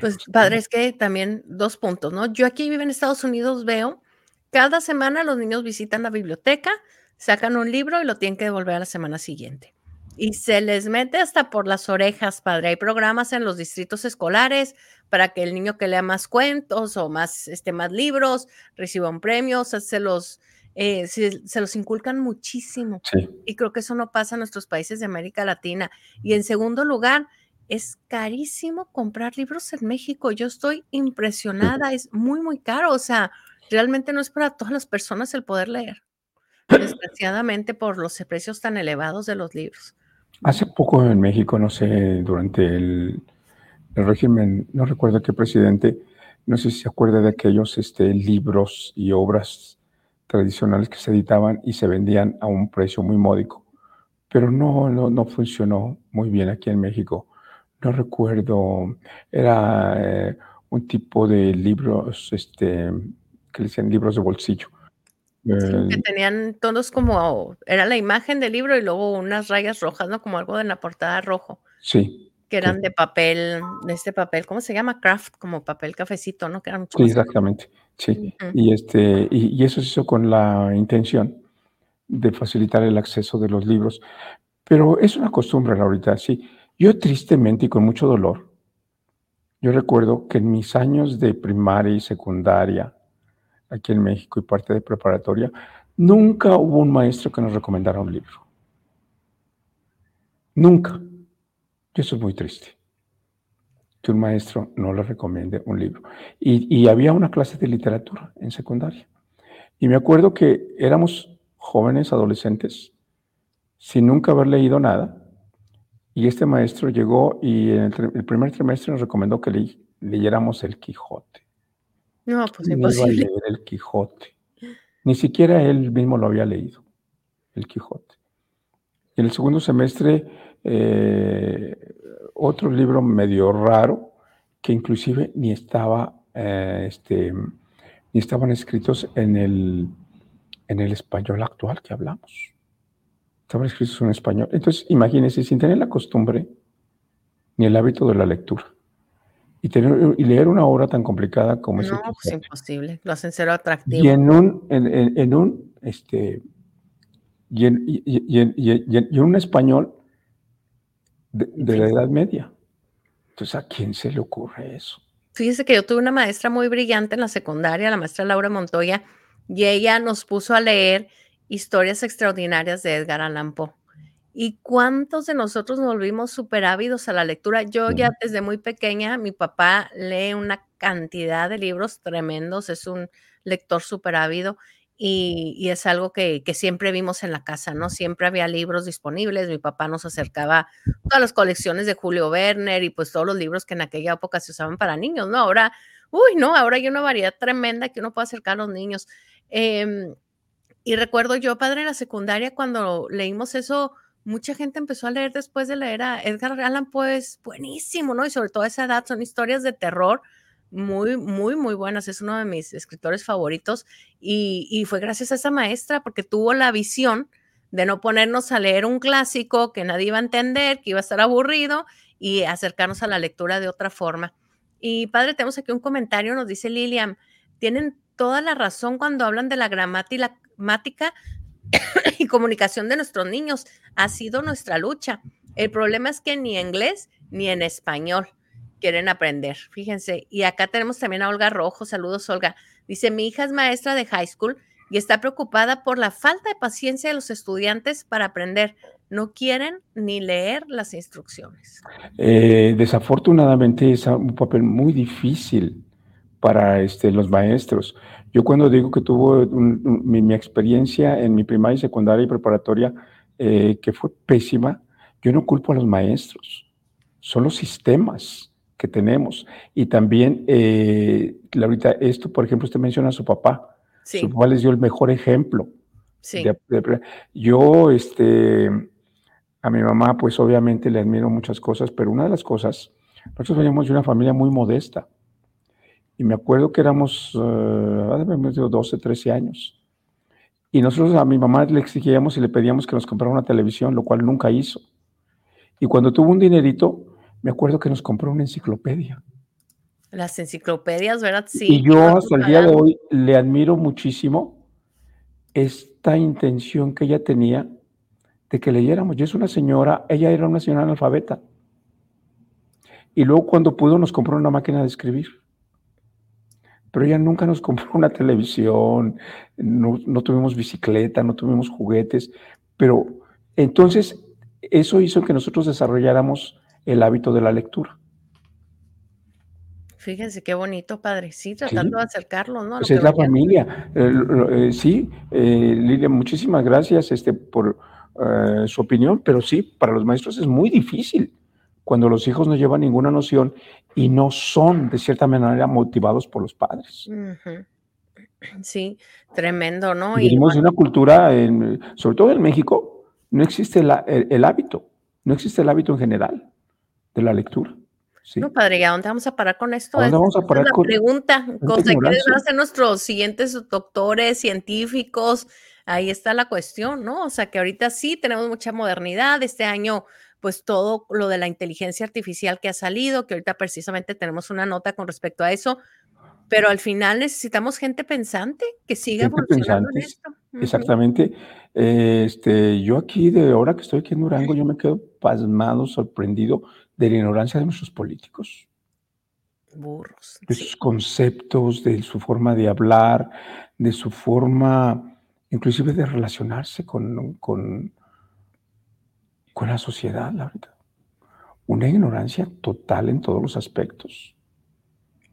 Pues padre, es que también dos puntos, ¿no? Yo aquí vivo en Estados Unidos, veo, cada semana los niños visitan la biblioteca, sacan un libro y lo tienen que devolver a la semana siguiente. Y se les mete hasta por las orejas, padre. Hay programas en los distritos escolares para que el niño que lea más cuentos o más, este, más libros reciba un premio, o sea, se los, eh, se, se los inculcan muchísimo. Sí, Y creo que eso no pasa en nuestros países de América Latina. Y en segundo lugar, es carísimo comprar libros en México. Yo estoy impresionada, es muy, muy caro. O sea, realmente no es para todas las personas el poder leer, [clears throat] desgraciadamente por los precios tan elevados de los libros. Hace poco en México, no sé, durante el, el régimen, no recuerdo qué presidente, no sé si se acuerda de aquellos este, libros y obras tradicionales que se editaban y se vendían a un precio muy módico, pero no, no, no funcionó muy bien aquí en México. No recuerdo, era eh, un tipo de libros, este, que le decían libros de bolsillo. Sí, que Eh, tenían todos como, era la imagen del libro y luego unas rayas rojas, ¿no? Como algo de la portada rojo, sí, que sí, eran de papel, de este papel, ¿cómo se llama? Craft, como papel cafecito, ¿no? Que era mucho sí, exactamente, sí. Y, este, y, y eso se hizo con la intención de facilitar el acceso de los libros. Pero es una costumbre, Laurita, sí. Yo tristemente y con mucho dolor, yo recuerdo que en mis años de primaria y secundaria, aquí en México y parte de preparatoria, nunca hubo un maestro que nos recomendara un libro. Nunca. Y eso es muy triste, que un maestro no le recomiende un libro. Y, y había una clase de literatura en secundaria. Y me acuerdo que éramos jóvenes, adolescentes, sin nunca haber leído nada. Y este maestro llegó y en el, el primer trimestre nos recomendó que le- leyéramos El Quijote. No, pues ¿Quién iba a imposible. leer El Quijote? Ni siquiera él mismo lo había leído, El Quijote. En el segundo semestre, eh, otro libro medio raro, que inclusive ni estaba, eh, este, ni estaban escritos en el, en el español actual que hablamos. Estaban escritos en español. Entonces, imagínense, sin tener la costumbre ni el hábito de la lectura. Y, tener, y leer una obra tan complicada como es el No, pues imposible. Lo hacen cero Y atractivo. en un, en, en- en un, este, y en, y- y- y y y y en un español de, de la. Edad Media. Entonces, ¿a quién se le ocurre eso? Fíjese que yo tuve una maestra muy brillante en la secundaria, la maestra Laura Montoya, y ella nos puso a leer historias extraordinarias de Edgar Allan Poe. ¿Y cuántos de nosotros nos volvimos súper ávidos a la lectura? Yo ya desde muy pequeña, mi papá lee una cantidad de libros tremendos, es un lector súper ávido y, es algo que, que siempre vimos en la casa, ¿no? Siempre había libros disponibles, mi papá nos acercaba todas las colecciones de Julio Werner y pues todos los libros que en aquella época se usaban para niños, ¿no? Ahora, uy, no, ahora hay una variedad tremenda que uno puede acercar a los niños. Em, y recuerdo yo, padre, en la secundaria, cuando leímos eso, mucha gente empezó a leer después de leer a Edgar Allan Poe, es buenísimo, ¿no? Y sobre todo a esa edad son historias de terror muy, muy, muy buenas. Es uno de mis escritores favoritos y, y fue gracias a esa maestra porque tuvo la visión de no ponernos a leer un clásico que nadie iba a entender, que iba a estar aburrido y acercarnos a la lectura de otra forma. Y padre, tenemos aquí un comentario, nos dice Lilian, tienen toda la razón cuando hablan de la gramática [coughs] y comunicación de nuestros niños. Ha sido nuestra lucha. El problema es que ni inglés ni en español quieren aprender. Fíjense. Y acá tenemos también a Olga Rojo. Saludos, Olga. Dice, mi hija es maestra de high school y está preocupada por la falta de paciencia de los estudiantes para aprender. No quieren ni leer las instrucciones. Eh, desafortunadamente es un papel muy difícil para este, los maestros. Yo cuando digo que tuvo mi, experiencia en mi primaria, secundaria y preparatoria, eh, que fue pésima, yo no culpo a los maestros, son los sistemas que tenemos. Y también, eh, ahorita esto, por ejemplo, usted menciona a su papá. Sí. Su papá les dio el mejor ejemplo. Sí. De, de, yo, este, A mi mamá, pues obviamente le admiro muchas cosas, pero una de las cosas, nosotros veníamos de una familia muy modesta. Y me acuerdo que éramos, uh, 12, 13 años. Y nosotros a mi mamá le exigíamos y le pedíamos que nos comprara una televisión, lo cual nunca hizo. Y cuando tuvo un dinerito, me acuerdo que nos compró una enciclopedia. Las enciclopedias, ¿verdad? Sí. Y yo hasta el día de hoy le admiro muchísimo esta intención que ella tenía de que leyéramos. Yo es una señora, ella era una señora analfabeta. Y luego cuando pudo nos compró una máquina de escribir. Pero ella nunca nos compró una televisión, no, no tuvimos bicicleta, no tuvimos juguetes. Pero entonces eso hizo que nosotros desarrolláramos el hábito de la lectura. Fíjense qué bonito, padre. Sí, tratando de acercarlo, ¿no? Pues es la familia. Eh, eh, sí, eh, Lilia, muchísimas gracias este, por su opinión, pero sí, para los maestros es muy difícil cuando los hijos no llevan ninguna noción y no son, de cierta manera, motivados por los padres. [clears throat] Sí, tremendo, ¿no? Vivimos en una cultura, sobre todo en México, no existe el hábito, no existe el hábito en general de la lectura. No, padre, ¿y a dónde vamos a parar con esto? ¿A vamos a parar la pregunta, cosa que a hacer nuestros siguientes doctores, científicos, ahí está la cuestión, ¿no? O sea, que ahorita sí tenemos mucha modernidad, este año, pues todo lo de la inteligencia artificial que ha salido, que ahorita precisamente tenemos una nota con respecto a eso, pero al final necesitamos gente pensante que siga evolucionando en esto. Exactamente. Este, yo aquí, de ahora que estoy aquí en Durango, yo me quedo pasmado, sorprendido de la ignorancia de nuestros políticos. Burros. De sus conceptos, de su forma de hablar, de su forma inclusive de relacionarse con, con, con la sociedad, la verdad. Una ignorancia total en todos los aspectos.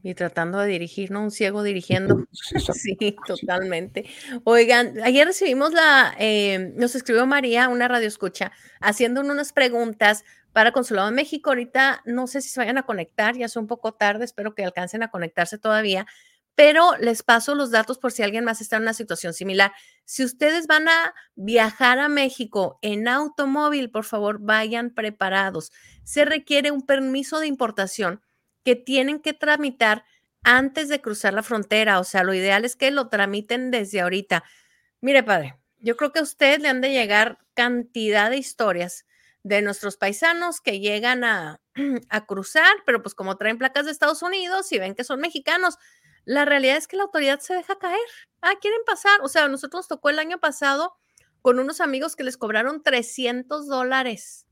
Y tratando de dirigir, ¿no? Un ciego dirigiendo. [laughs] Sí, totalmente. Oigan, ayer recibimos la, eh, nos escribió María, una radio escucha, haciendo unas preguntas para Consulado de México. Ahorita no sé si se vayan a conectar, ya es un poco tarde, espero que alcancen a conectarse todavía, pero les paso los datos por si alguien más está en una situación similar. Si ustedes van a viajar a México en automóvil, por favor, vayan preparados. Se requiere un permiso de importación que tienen que tramitar antes de cruzar la frontera. O sea, lo ideal es que lo tramiten desde ahorita. Mire, padre, yo creo que a usted le han de llegar cantidad de historias de nuestros paisanos que llegan a, [clears throat] a, cruzar, pero pues como traen placas de Estados Unidos y ven que son mexicanos, la realidad es que la autoridad se deja caer. Ah, quieren pasar. O sea, nosotros nos tocó el año pasado con unos amigos que les cobraron 300 dólares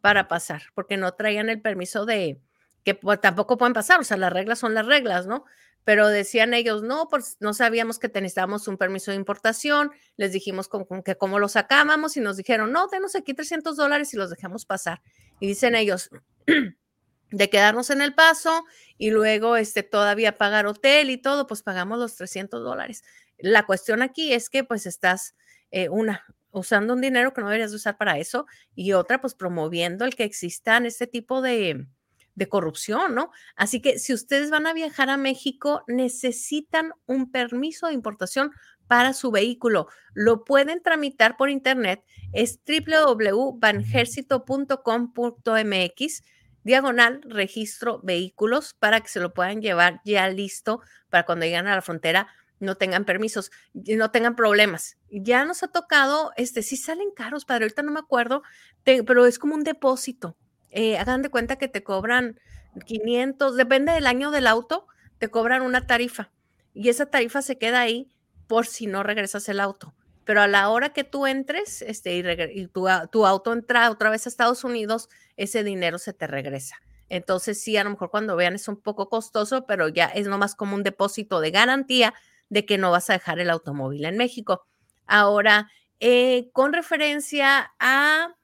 para pasar, porque no traían el permiso de, que pues, tampoco pueden pasar, o sea, las reglas son las reglas, ¿no? Pero decían ellos, no, pues no sabíamos que necesitábamos un permiso de importación, les dijimos que cómo lo sacábamos y nos dijeron, no, denos aquí 300 dólares y los dejamos pasar. Y dicen ellos, [clears throat] de quedarnos en el paso y luego este, todavía pagar hotel y todo, pues pagamos los 300 dólares. La cuestión aquí es que pues estás, eh, una, usando un dinero que no deberías usar para eso y otra, pues promoviendo el que existan este tipo de, de corrupción, ¿no? Así que si ustedes van a viajar a México, necesitan un permiso de importación para su vehículo. Lo pueden tramitar por internet. Es www.banjercito.com.mx diagonal registro vehículos para que se lo puedan llevar ya listo para cuando lleguen a la frontera no tengan permisos, no tengan problemas. Ya nos ha tocado, este, sí salen caros, padre, ahorita no me acuerdo, pero es como un depósito eh, hagan de cuenta que te cobran 500, depende del año del auto, te cobran una tarifa y esa tarifa se queda ahí por si no regresas el auto. Pero a la hora que tú entres este, y, tu, tu, auto entra otra vez a Estados Unidos, ese dinero se te regresa. Entonces sí, a lo mejor cuando vean es un poco costoso, pero ya es nomás como un depósito de garantía de que no vas a dejar el automóvil en México. Ahora, eh, con referencia a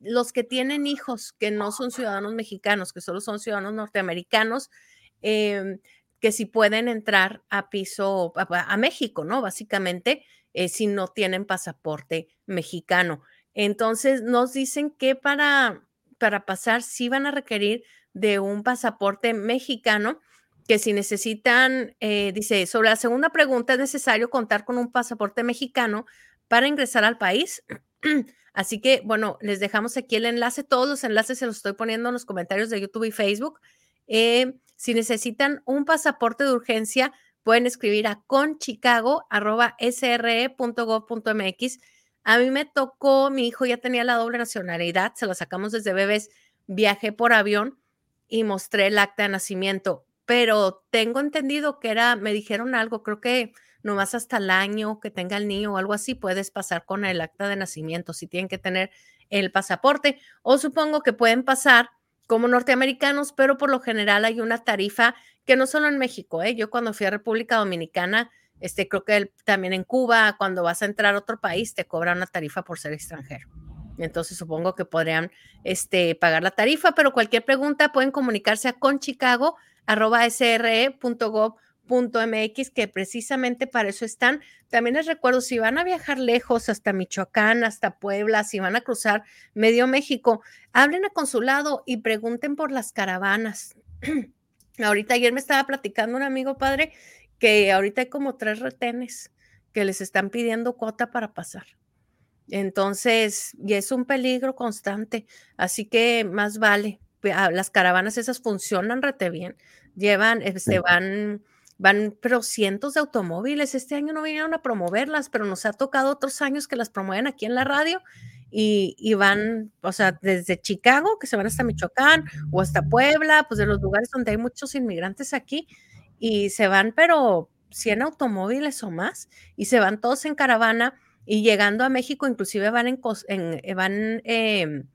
los que tienen hijos que no son ciudadanos mexicanos, que solo son ciudadanos norteamericanos, em, que si pueden entrar a piso, a, México, ¿no? Básicamente, eh, si no tienen pasaporte mexicano. Entonces, nos dicen que para, para pasar sí van a requerir de un pasaporte mexicano, que si necesitan, eh, dice, sobre la segunda pregunta, es necesario contar con un pasaporte mexicano para ingresar al país Así que, bueno, les dejamos aquí el enlace. Todos los enlaces se los estoy poniendo en los comentarios de YouTube y Facebook. Eh, si necesitan un pasaporte de urgencia, pueden escribir a conchicago.sre.gov.mx. A mí me tocó, mi hijo ya tenía la doble nacionalidad, se lo sacamos desde bebés, viajé por avión y mostré el acta de nacimiento, pero tengo entendido que era, me dijeron algo, creo que nomás hasta el año que tenga el niño o algo así, puedes pasar con el acta de nacimiento, si tienen que tener el pasaporte, o supongo que pueden pasar como norteamericanos, pero por lo general hay una tarifa que no solo en México, ¿eh? yo cuando fui a República Dominicana, este, creo que también en Cuba, cuando vas a entrar a otro país, te cobran una tarifa por ser extranjero. Entonces supongo que podrían este, pagar la tarifa, pero cualquier pregunta pueden comunicarse a conchicago.sre.gov .mx que precisamente para eso están. También les recuerdo, si van a viajar lejos hasta Michoacán, hasta Puebla, si van a cruzar medio México, hablen a consulado y pregunten por las caravanas. [clears throat] ahorita ayer me estaba platicando un amigo padre que ahorita hay como tres retenes que les están pidiendo cuota para pasar. Entonces, y es un peligro constante, así que más vale. Las caravanas esas funcionan rete bien, llevan, este, van van pero cientos de automóviles. Este año no vinieron a promoverlas, pero nos ha tocado otros años que las promueven aquí en la radio y, van, o sea, desde Chicago, que se van hasta Michoacán o hasta Puebla, pues de los lugares donde hay muchos inmigrantes aquí y se van, pero 100 automóviles o más y se van todos en caravana y llegando a México, inclusive van en, eh, van, em,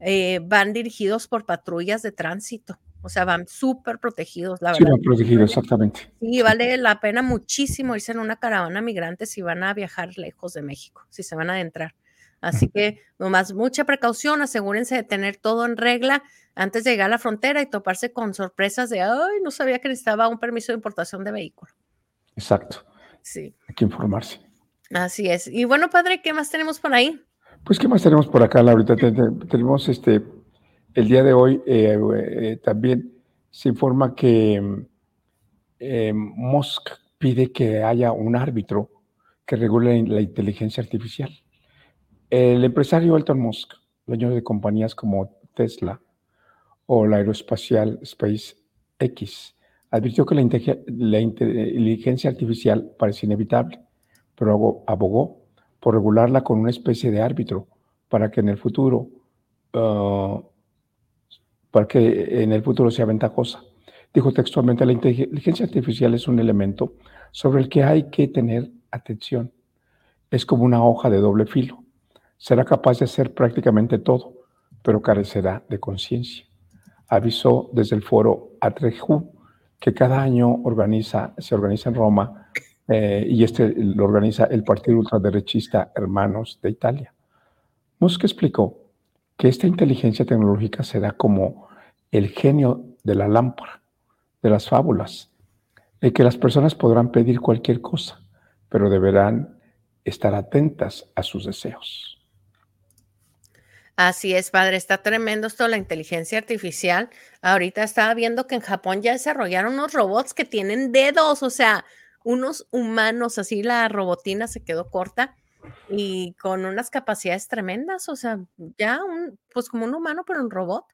eh, van dirigidos por patrullas de tránsito. O sea, van súper protegidos, la verdad. Sí, protegidos, exactamente. Sí, vale la pena muchísimo irse en una caravana migrante si van a viajar lejos de México, si se van a adentrar. Así que nomás mucha precaución, asegúrense de tener todo en regla antes de llegar a la frontera y toparse con sorpresas de, ay, no sabía que necesitaba un permiso de importación de vehículo. Exacto. Sí. Hay que informarse. Así es. Y bueno, padre, ¿qué más tenemos por ahí? Pues, ¿qué más tenemos por acá, Laurita? Tenemos este el día de hoy eh, eh, también se informa que eh, Musk pide que haya un árbitro que regule la inteligencia artificial. El empresario Elton Musk, dueño de compañías como Tesla o la aeroespacial SpaceX, advirtió que la, inteligencia artificial parece inevitable, pero abogó por regularla con una especie de árbitro para que en el futuro uh, que en el futuro sea ventajosa. Dijo textualmente, la inteligencia artificial es un elemento sobre el que hay que tener atención. Es como una hoja de doble filo. Será capaz de hacer prácticamente todo, pero carecerá de conciencia. Avisó desde el foro Atreju, que cada año se organiza en Roma eh, y este lo organiza el partido ultraderechista Hermanos de Italia. Musk explicó que esta inteligencia tecnológica será como el genio de la lámpara, de las fábulas, el que las personas podrán pedir cualquier cosa, pero deberán estar atentas a sus deseos. Así es, padre, está tremendo esto la inteligencia artificial. Ahorita estaba viendo que en Japón ya desarrollaron unos robots que tienen dedos, o sea, unos humanos, así la robotina se quedó corta y con unas capacidades tremendas, o sea, ya un, pues como un humano, pero un robot.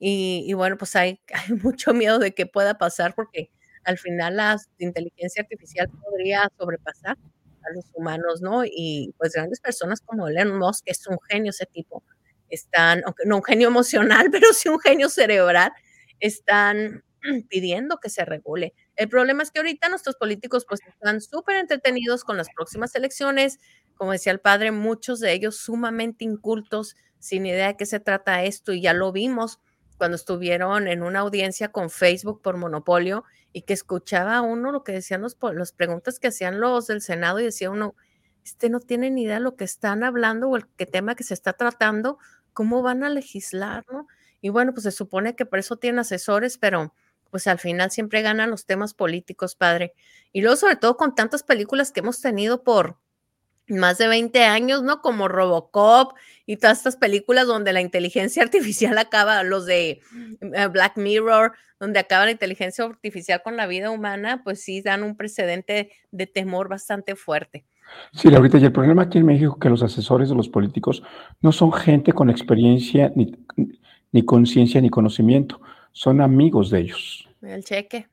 Y, bueno, pues hay, [laughs] hay, mucho miedo de que pueda pasar porque al final la inteligencia artificial podría sobrepasar a los humanos, ¿no? Y pues grandes personas como Elon Musk, que es un genio ese tipo, están, aunque no un genio emocional, [laughs] pero sí un genio cerebral, están [clears throat] pidiendo que se regule. El problema es que ahorita nuestros políticos pues están súper entretenidos con las próximas elecciones, como decía el padre, muchos de ellos sumamente incultos, sin idea de qué se trata esto, y ya lo vimos cuando estuvieron en una audiencia con Facebook por monopolio y que escuchaba uno lo que decían los, las preguntas que hacían los del Senado y decía uno, este no tiene ni idea de lo que están hablando o el qué tema que se está tratando, cómo van a legislar, ¿no? Y bueno, pues se supone que por eso tienen asesores, pero pues al final siempre ganan los temas políticos, padre. Y luego sobre todo con tantas películas que hemos tenido por, más de 20 años, ¿no? Como Robocop y todas estas películas donde la inteligencia [laughs] artificial acaba, los de eh, Black Mirror, donde acaba la inteligencia artificial con la vida humana, pues sí dan un precedente de temor bastante fuerte. Sí, ahorita y el problema aquí en México es que los asesores de los políticos no son gente con experiencia, ni, ni conciencia, ni conocimiento. Son amigos de ellos. El cheque.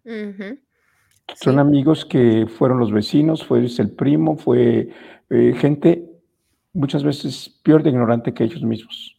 Son amigos que fueron los vecinos, fue el primo, fue eh, gente muchas veces peor de ignorante que ellos mismos.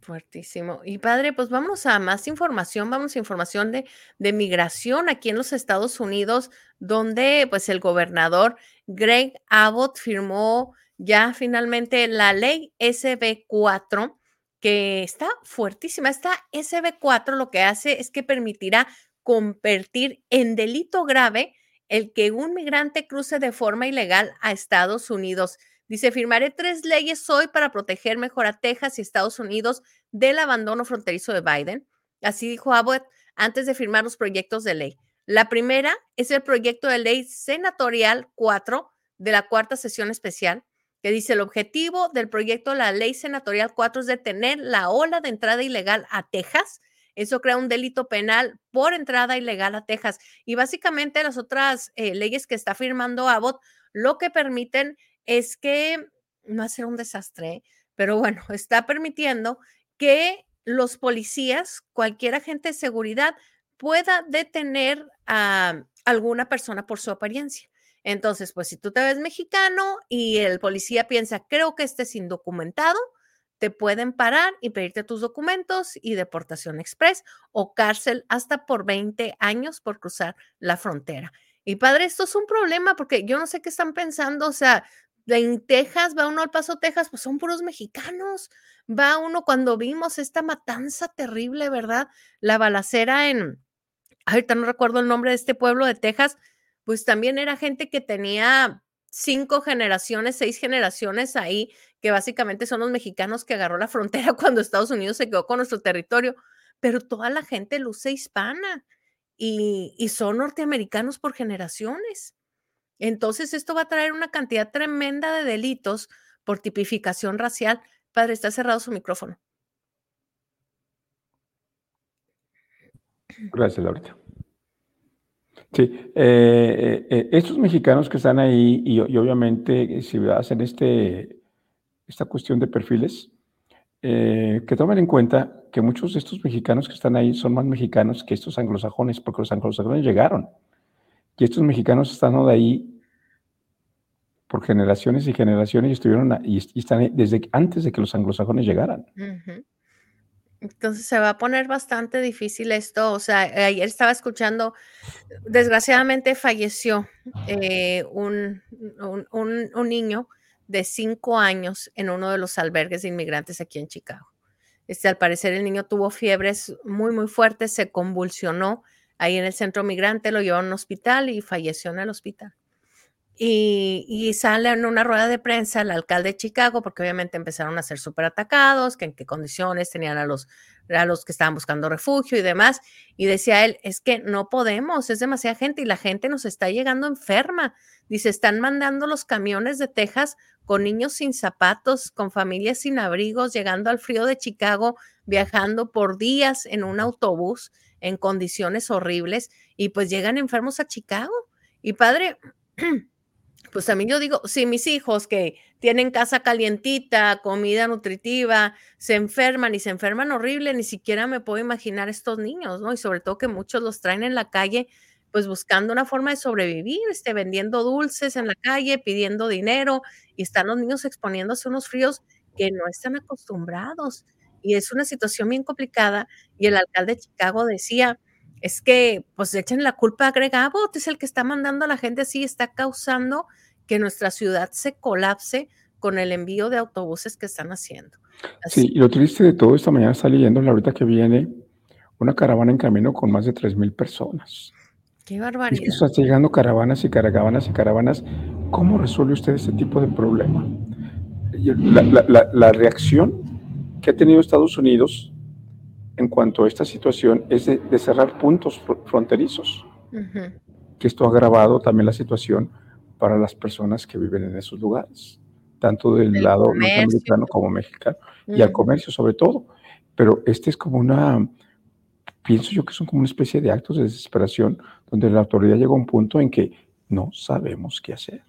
Fuertísimo. Y padre, pues vamos a más información, vamos a información de, de migración aquí en los Estados Unidos, donde pues el gobernador Greg Abbott firmó ya finalmente la ley SB4, que está fuertísima. Esta SB4 lo que hace es que permitirá convertir en delito grave el que un migrante cruce de forma ilegal a Estados Unidos. Dice, firmaré tres leyes hoy para proteger mejor a Texas y Estados Unidos del abandono fronterizo de Biden. Así dijo Abbott antes de firmar los proyectos de ley. La primera es el proyecto de ley senatorial 4 de la cuarta sesión especial, que dice el objetivo del proyecto de la ley senatorial 4 es detener la ola de entrada ilegal a Texas. Eso crea un delito penal por entrada ilegal a Texas. Y básicamente las otras eh, leyes que está firmando Abbott lo que permiten es que, no ser un desastre, ¿eh? pero bueno, [laughs] está permitiendo que los policías, cualquier agente de seguridad, pueda detener a alguna persona por su apariencia. Entonces, pues si tú te ves mexicano y el policía piensa, creo que este es indocumentado, te pueden parar y pedirte tus documentos y deportación express o cárcel hasta por 20 años por cruzar la frontera. Y padre, esto es un problema porque yo no sé qué están pensando, o sea, en Texas, va uno al Paso, Texas, pues son puros mexicanos. Va uno cuando vimos esta matanza terrible, ¿verdad? La balacera en, ahorita no recuerdo el nombre de este pueblo de Texas, pues también era gente que tenía cinco generaciones, seis generaciones ahí, que básicamente son los mexicanos que agarró la frontera [laughs] cuando Estados Unidos se quedó con nuestro territorio, pero toda la gente luce hispana y, y son norteamericanos por generaciones. Entonces, esto va a traer una cantidad tremenda de delitos por tipificación racial. Padre, está cerrado su micrófono. Gracias, Laurita. Sí, eh, eh, estos mexicanos que están ahí y, obviamente si hacen este, esta cuestión de perfiles, eh, que tomen en cuenta que muchos de estos mexicanos que están ahí son más mexicanos que estos anglosajones, porque los anglosajones llegaron. Y estos mexicanos están de ahí por generaciones y generaciones y estuvieron y, están ahí desde antes de que los anglosajones llegaran. Ujú. Entonces se va a poner bastante difícil esto. O sea, ayer estaba escuchando, desgraciadamente falleció eh, un, un, un, niño de cinco años en uno de los albergues de inmigrantes aquí en Chicago. Este, al parecer el niño tuvo fiebres muy, muy fuertes, se convulsionó ahí en el centro migrante, lo llevaron a un hospital y falleció en el hospital. Y, sale en una rueda de prensa el alcalde de Chicago, porque obviamente empezaron a ser súper atacados, que en qué condiciones tenían a los, a los que estaban buscando refugio y demás. Y decía él, es que no podemos, es demasiada gente y la gente nos está llegando enferma. Dice, están mandando los camiones de Texas con niños sin zapatos, con familias sin abrigos, llegando al frío de Chicago, viajando por días en un autobús en condiciones horribles y pues llegan enfermos a Chicago. Y padre, [clears throat] pues a mí yo digo, si mis hijos que tienen casa calientita, comida nutritiva, se enferman y se enferman horrible, ni siquiera me puedo imaginar estos niños, ¿no? Y sobre todo que muchos los traen en la calle, pues buscando una forma de sobrevivir, este, vendiendo dulces en la calle, pidiendo dinero, y están los niños exponiéndose a unos fríos que no están acostumbrados. Y es una situación bien complicada. Y el alcalde de Chicago decía, es que pues echen la culpa a Greg Abbott, es el que está mandando a la gente así, está causando que nuestra ciudad se colapse con el envío de autobuses que están haciendo. Así. Sí, y lo triste de todo, esta mañana está leyendo, ahorita que viene, una caravana en camino con más de 3.000 personas. Qué barbaridad. Es que está llegando caravanas y caravanas y caravanas. ¿Cómo resuelve usted este tipo de problema? La, la, la, la reacción que ha tenido Estados Unidos en cuanto a esta situación es de, de cerrar puntos fronterizos. Uh -huh. Que esto ha agravado también la situación para las personas que viven en esos lugares, tanto del El lado comercio. norteamericano como mexicano, uh -huh. y al comercio sobre todo. Pero este es como una, pienso yo que son como una especie de actos de desesperación, donde la autoridad llega a un punto en que no sabemos qué hacer.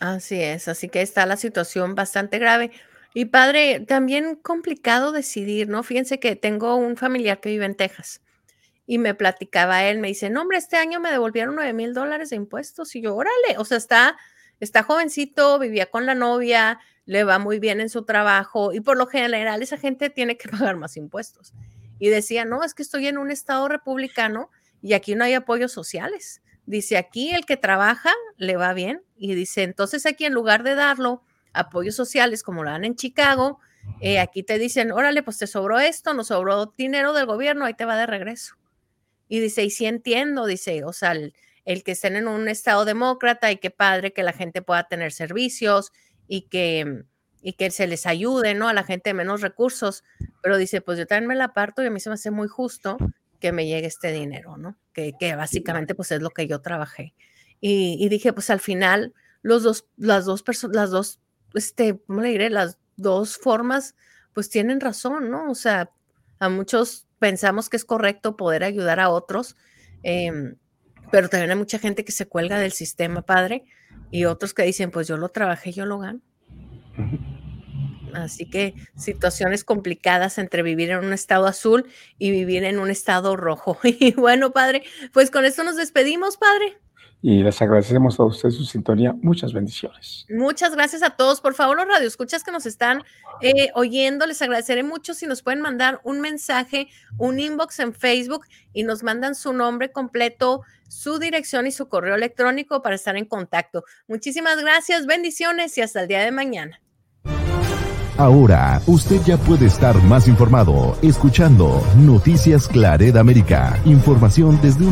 Así es, así que está la situación bastante grave. Y padre, también complicado decidir, ¿no? Fíjense que tengo un familiar que vive en Texas y me platicaba él, me dice, no, hombre, este año me devolvieron 9 mil dólares de impuestos y yo, órale, o sea, está, está jovencito, vivía con la novia, le va muy bien en su trabajo y por lo general esa gente tiene que [laughs] pagar más impuestos. Y decía, no, es que estoy en un estado republicano y aquí no hay apoyos sociales. Dice, aquí el que trabaja le va bien. Y dice, entonces aquí en lugar de darlo apoyos sociales como lo dan en Chicago, eh, aquí te dicen, órale, pues te sobró esto, nos sobró dinero del gobierno, ahí te va de regreso. Y dice, y sí entiendo, dice, o sea, el, el que estén en un estado demócrata y qué padre que la gente pueda tener servicios y que, y que se les ayude, ¿no? A la gente de menos recursos. Pero dice, pues yo también me la aparto y a mí se me hace muy justo que me llegue este dinero, ¿no? Que, que básicamente pues es lo que yo trabajé. Y, y dije, pues al final, los dos, las dos personas, las dos, este, ¿cómo le diré? Las dos formas, pues tienen razón, ¿no? O sea, a muchos pensamos que es correcto poder ayudar a otros, eh, pero también hay mucha gente que se cuelga del sistema, padre, y otros que dicen, pues yo lo trabajé, yo lo gano. Así que situaciones complicadas entre vivir en un estado azul y vivir en un estado rojo. [laughs] Y bueno, padre, pues con esto nos despedimos, padre. Y les agradecemos a ustedes su sintonía. Muchas bendiciones. Muchas gracias a todos. Por favor, los radioescuchas que nos están eh, oyendo, les agradeceré mucho si nos pueden mandar un mensaje, un inbox en Facebook y nos mandan su nombre completo, su dirección y su correo electrónico para estar en contacto. Muchísimas gracias, bendiciones y hasta el día de mañana. Ahora, usted ya puede estar más informado escuchando Noticias Claret América. Información desde una